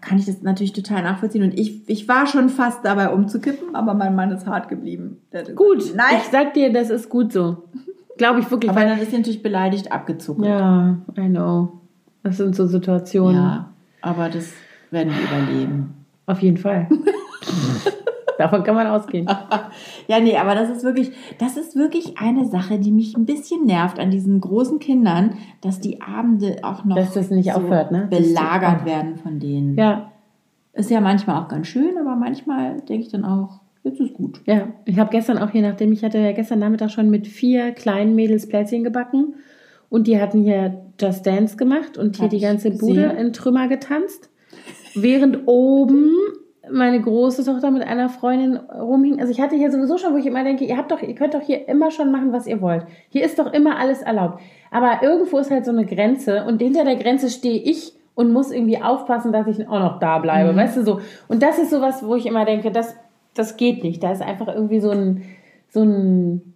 kann ich das natürlich total nachvollziehen. Und ich, ich war schon fast dabei umzukippen, aber mein Mann ist hart geblieben. Gut, nein. Ich sag dir, das ist gut so. Glaube ich wirklich. Aber dann ist sie natürlich beleidigt abgezogen. Ja, I know. Das sind so Situationen. Ja, aber das werden wir überleben. Auf jeden Fall. Davon kann man ausgehen. ja, nee, aber das ist wirklich, das ist wirklich eine Sache, die mich ein bisschen nervt an diesen großen Kindern, dass die Abende auch noch dass das nicht so aufhört, ne? belagert werden von denen. Ja. Ist ja manchmal auch ganz schön, aber manchmal denke ich dann auch, jetzt ist gut. Ja, ich habe gestern auch hier, nachdem ich hatte ja gestern Nachmittag schon mit vier kleinen Mädels Plätzchen gebacken und die hatten hier Just Dance gemacht und hier Hab die ganze Bude in Trümmer getanzt, während oben meine große Tochter mit einer Freundin rumhing. Also ich hatte hier sowieso schon, wo ich immer denke, ihr habt doch, ihr könnt doch hier immer schon machen, was ihr wollt. Hier ist doch immer alles erlaubt. Aber irgendwo ist halt so eine Grenze und hinter der Grenze stehe ich und muss irgendwie aufpassen, dass ich auch noch da bleibe, weißt du so. Und das ist sowas, wo ich immer denke, das, das geht nicht. Da ist einfach irgendwie so ein, so ein,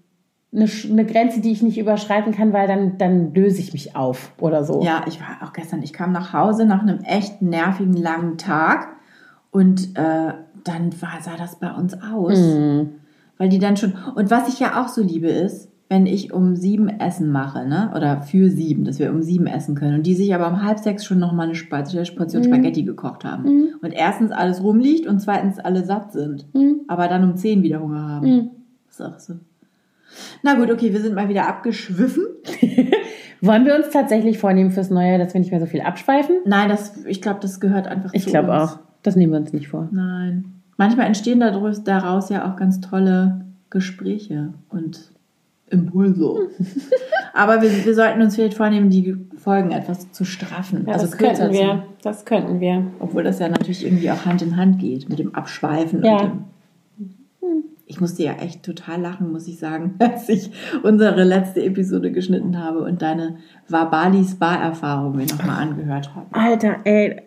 eine, eine Grenze, die ich nicht überschreiten kann, weil dann, dann löse ich mich auf oder so. Ja, ich war auch gestern, ich kam nach Hause nach einem echt nervigen langen Tag und äh, dann war, sah das bei uns aus. Weil die dann schon, und was ich ja auch so liebe ist, wenn ich um sieben Essen mache, ne? Oder für sieben, dass wir um sieben essen können. Und die sich aber um halb sechs schon nochmal eine Portion Spaghetti gekocht haben. Und erstens alles rumliegt und zweitens alle satt sind. Aber dann um zehn wieder Hunger haben. Das ist auch so. Na gut, okay, wir sind mal wieder abgeschwiffen. Wollen wir uns tatsächlich vornehmen fürs Neue, dass wir nicht mehr so viel abschweifen? Nein, das, ich glaube, das gehört einfach Ich zu glaube uns. auch. Das nehmen wir uns nicht vor. Nein. Manchmal entstehen daraus ja auch ganz tolle Gespräche und Impulse. Aber wir, wir sollten uns vielleicht vornehmen, die Folgen etwas zu straffen. Ja, also das könnten wir. zu. Das könnten wir. Obwohl das ja natürlich irgendwie auch Hand in Hand geht mit dem Abschweifen. Ja. Und dem ich musste ja echt total lachen, muss ich sagen, als ich unsere letzte Episode geschnitten habe und deine Wabali-Spa-Erfahrung mir nochmal angehört habe. Alter, ey.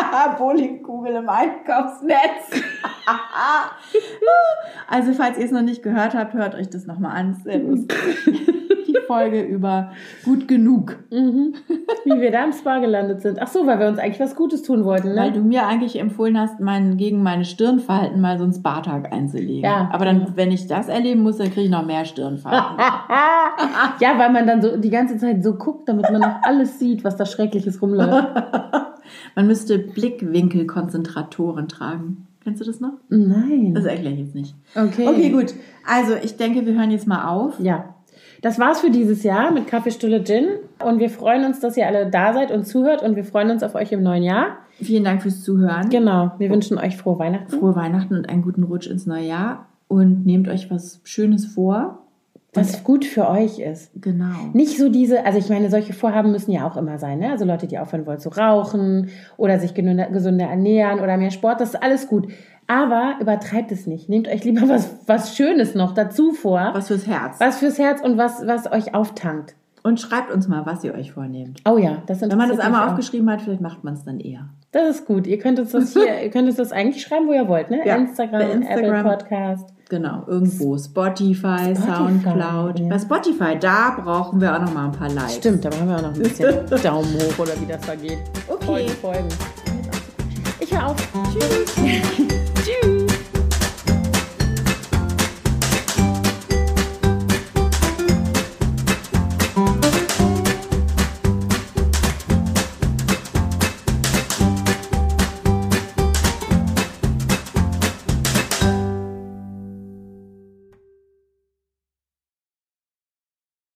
Bowlingkugel im Einkaufsnetz. also, falls ihr es noch nicht gehört habt, hört euch das nochmal an. Sehr lustig. Die Folge über gut genug. Mhm. Wie wir da im Spa gelandet sind. Ach so, weil wir uns eigentlich was Gutes tun wollten, Weil ne? du mir eigentlich empfohlen hast, mein, gegen meine Stirnfalten mal so einen Spa-Tag einzulegen. Ja. Aber dann, wenn ich das erleben muss, dann kriege ich noch mehr Stirnfalten. ja, weil man dann so die ganze Zeit so guckt, damit man noch alles sieht, was da Schreckliches rumläuft. Man müsste Blickwinkelkonzentratoren tragen. Kennst du das noch? Nein. Das erkläre ich jetzt nicht. Okay. Okay, gut. Also, ich denke, wir hören jetzt mal auf. Ja. Das war's für dieses Jahr mit Kaffeestulle Gin. Und wir freuen uns, dass ihr alle da seid und zuhört. Und wir freuen uns auf euch im neuen Jahr. Vielen Dank fürs Zuhören. Genau. Wir wünschen euch frohe Weihnachten. Frohe Weihnachten und einen guten Rutsch ins neue Jahr. Und nehmt euch was Schönes vor. Was gut für euch ist. Genau. Nicht so diese, also ich meine, solche Vorhaben müssen ja auch immer sein, ne? Also Leute, die aufhören wollen zu rauchen oder sich gesünder ernähren oder mehr Sport, das ist alles gut. Aber übertreibt es nicht. Nehmt euch lieber was, was Schönes noch dazu vor. Was fürs Herz. Was fürs Herz und was, was euch auftankt. Und schreibt uns mal, was ihr euch vornehmt. Oh ja, das Wenn man das einmal aufgeschrieben hat, vielleicht macht man es dann eher. Das ist gut. Ihr könnt uns das hier, ihr könnt uns das eigentlich schreiben, wo ihr wollt, ne? Ja, Instagram, Instagram. Apple Podcast. Genau, irgendwo. Spotify, Spotify, Soundcloud. ja. Bei Spotify, da brauchen wir auch noch mal ein paar Likes. Stimmt, da machen wir auch noch ein bisschen Daumen hoch oder wie das da geht. Okay. Folgen, folgen. Ich hör auf. Tschüss.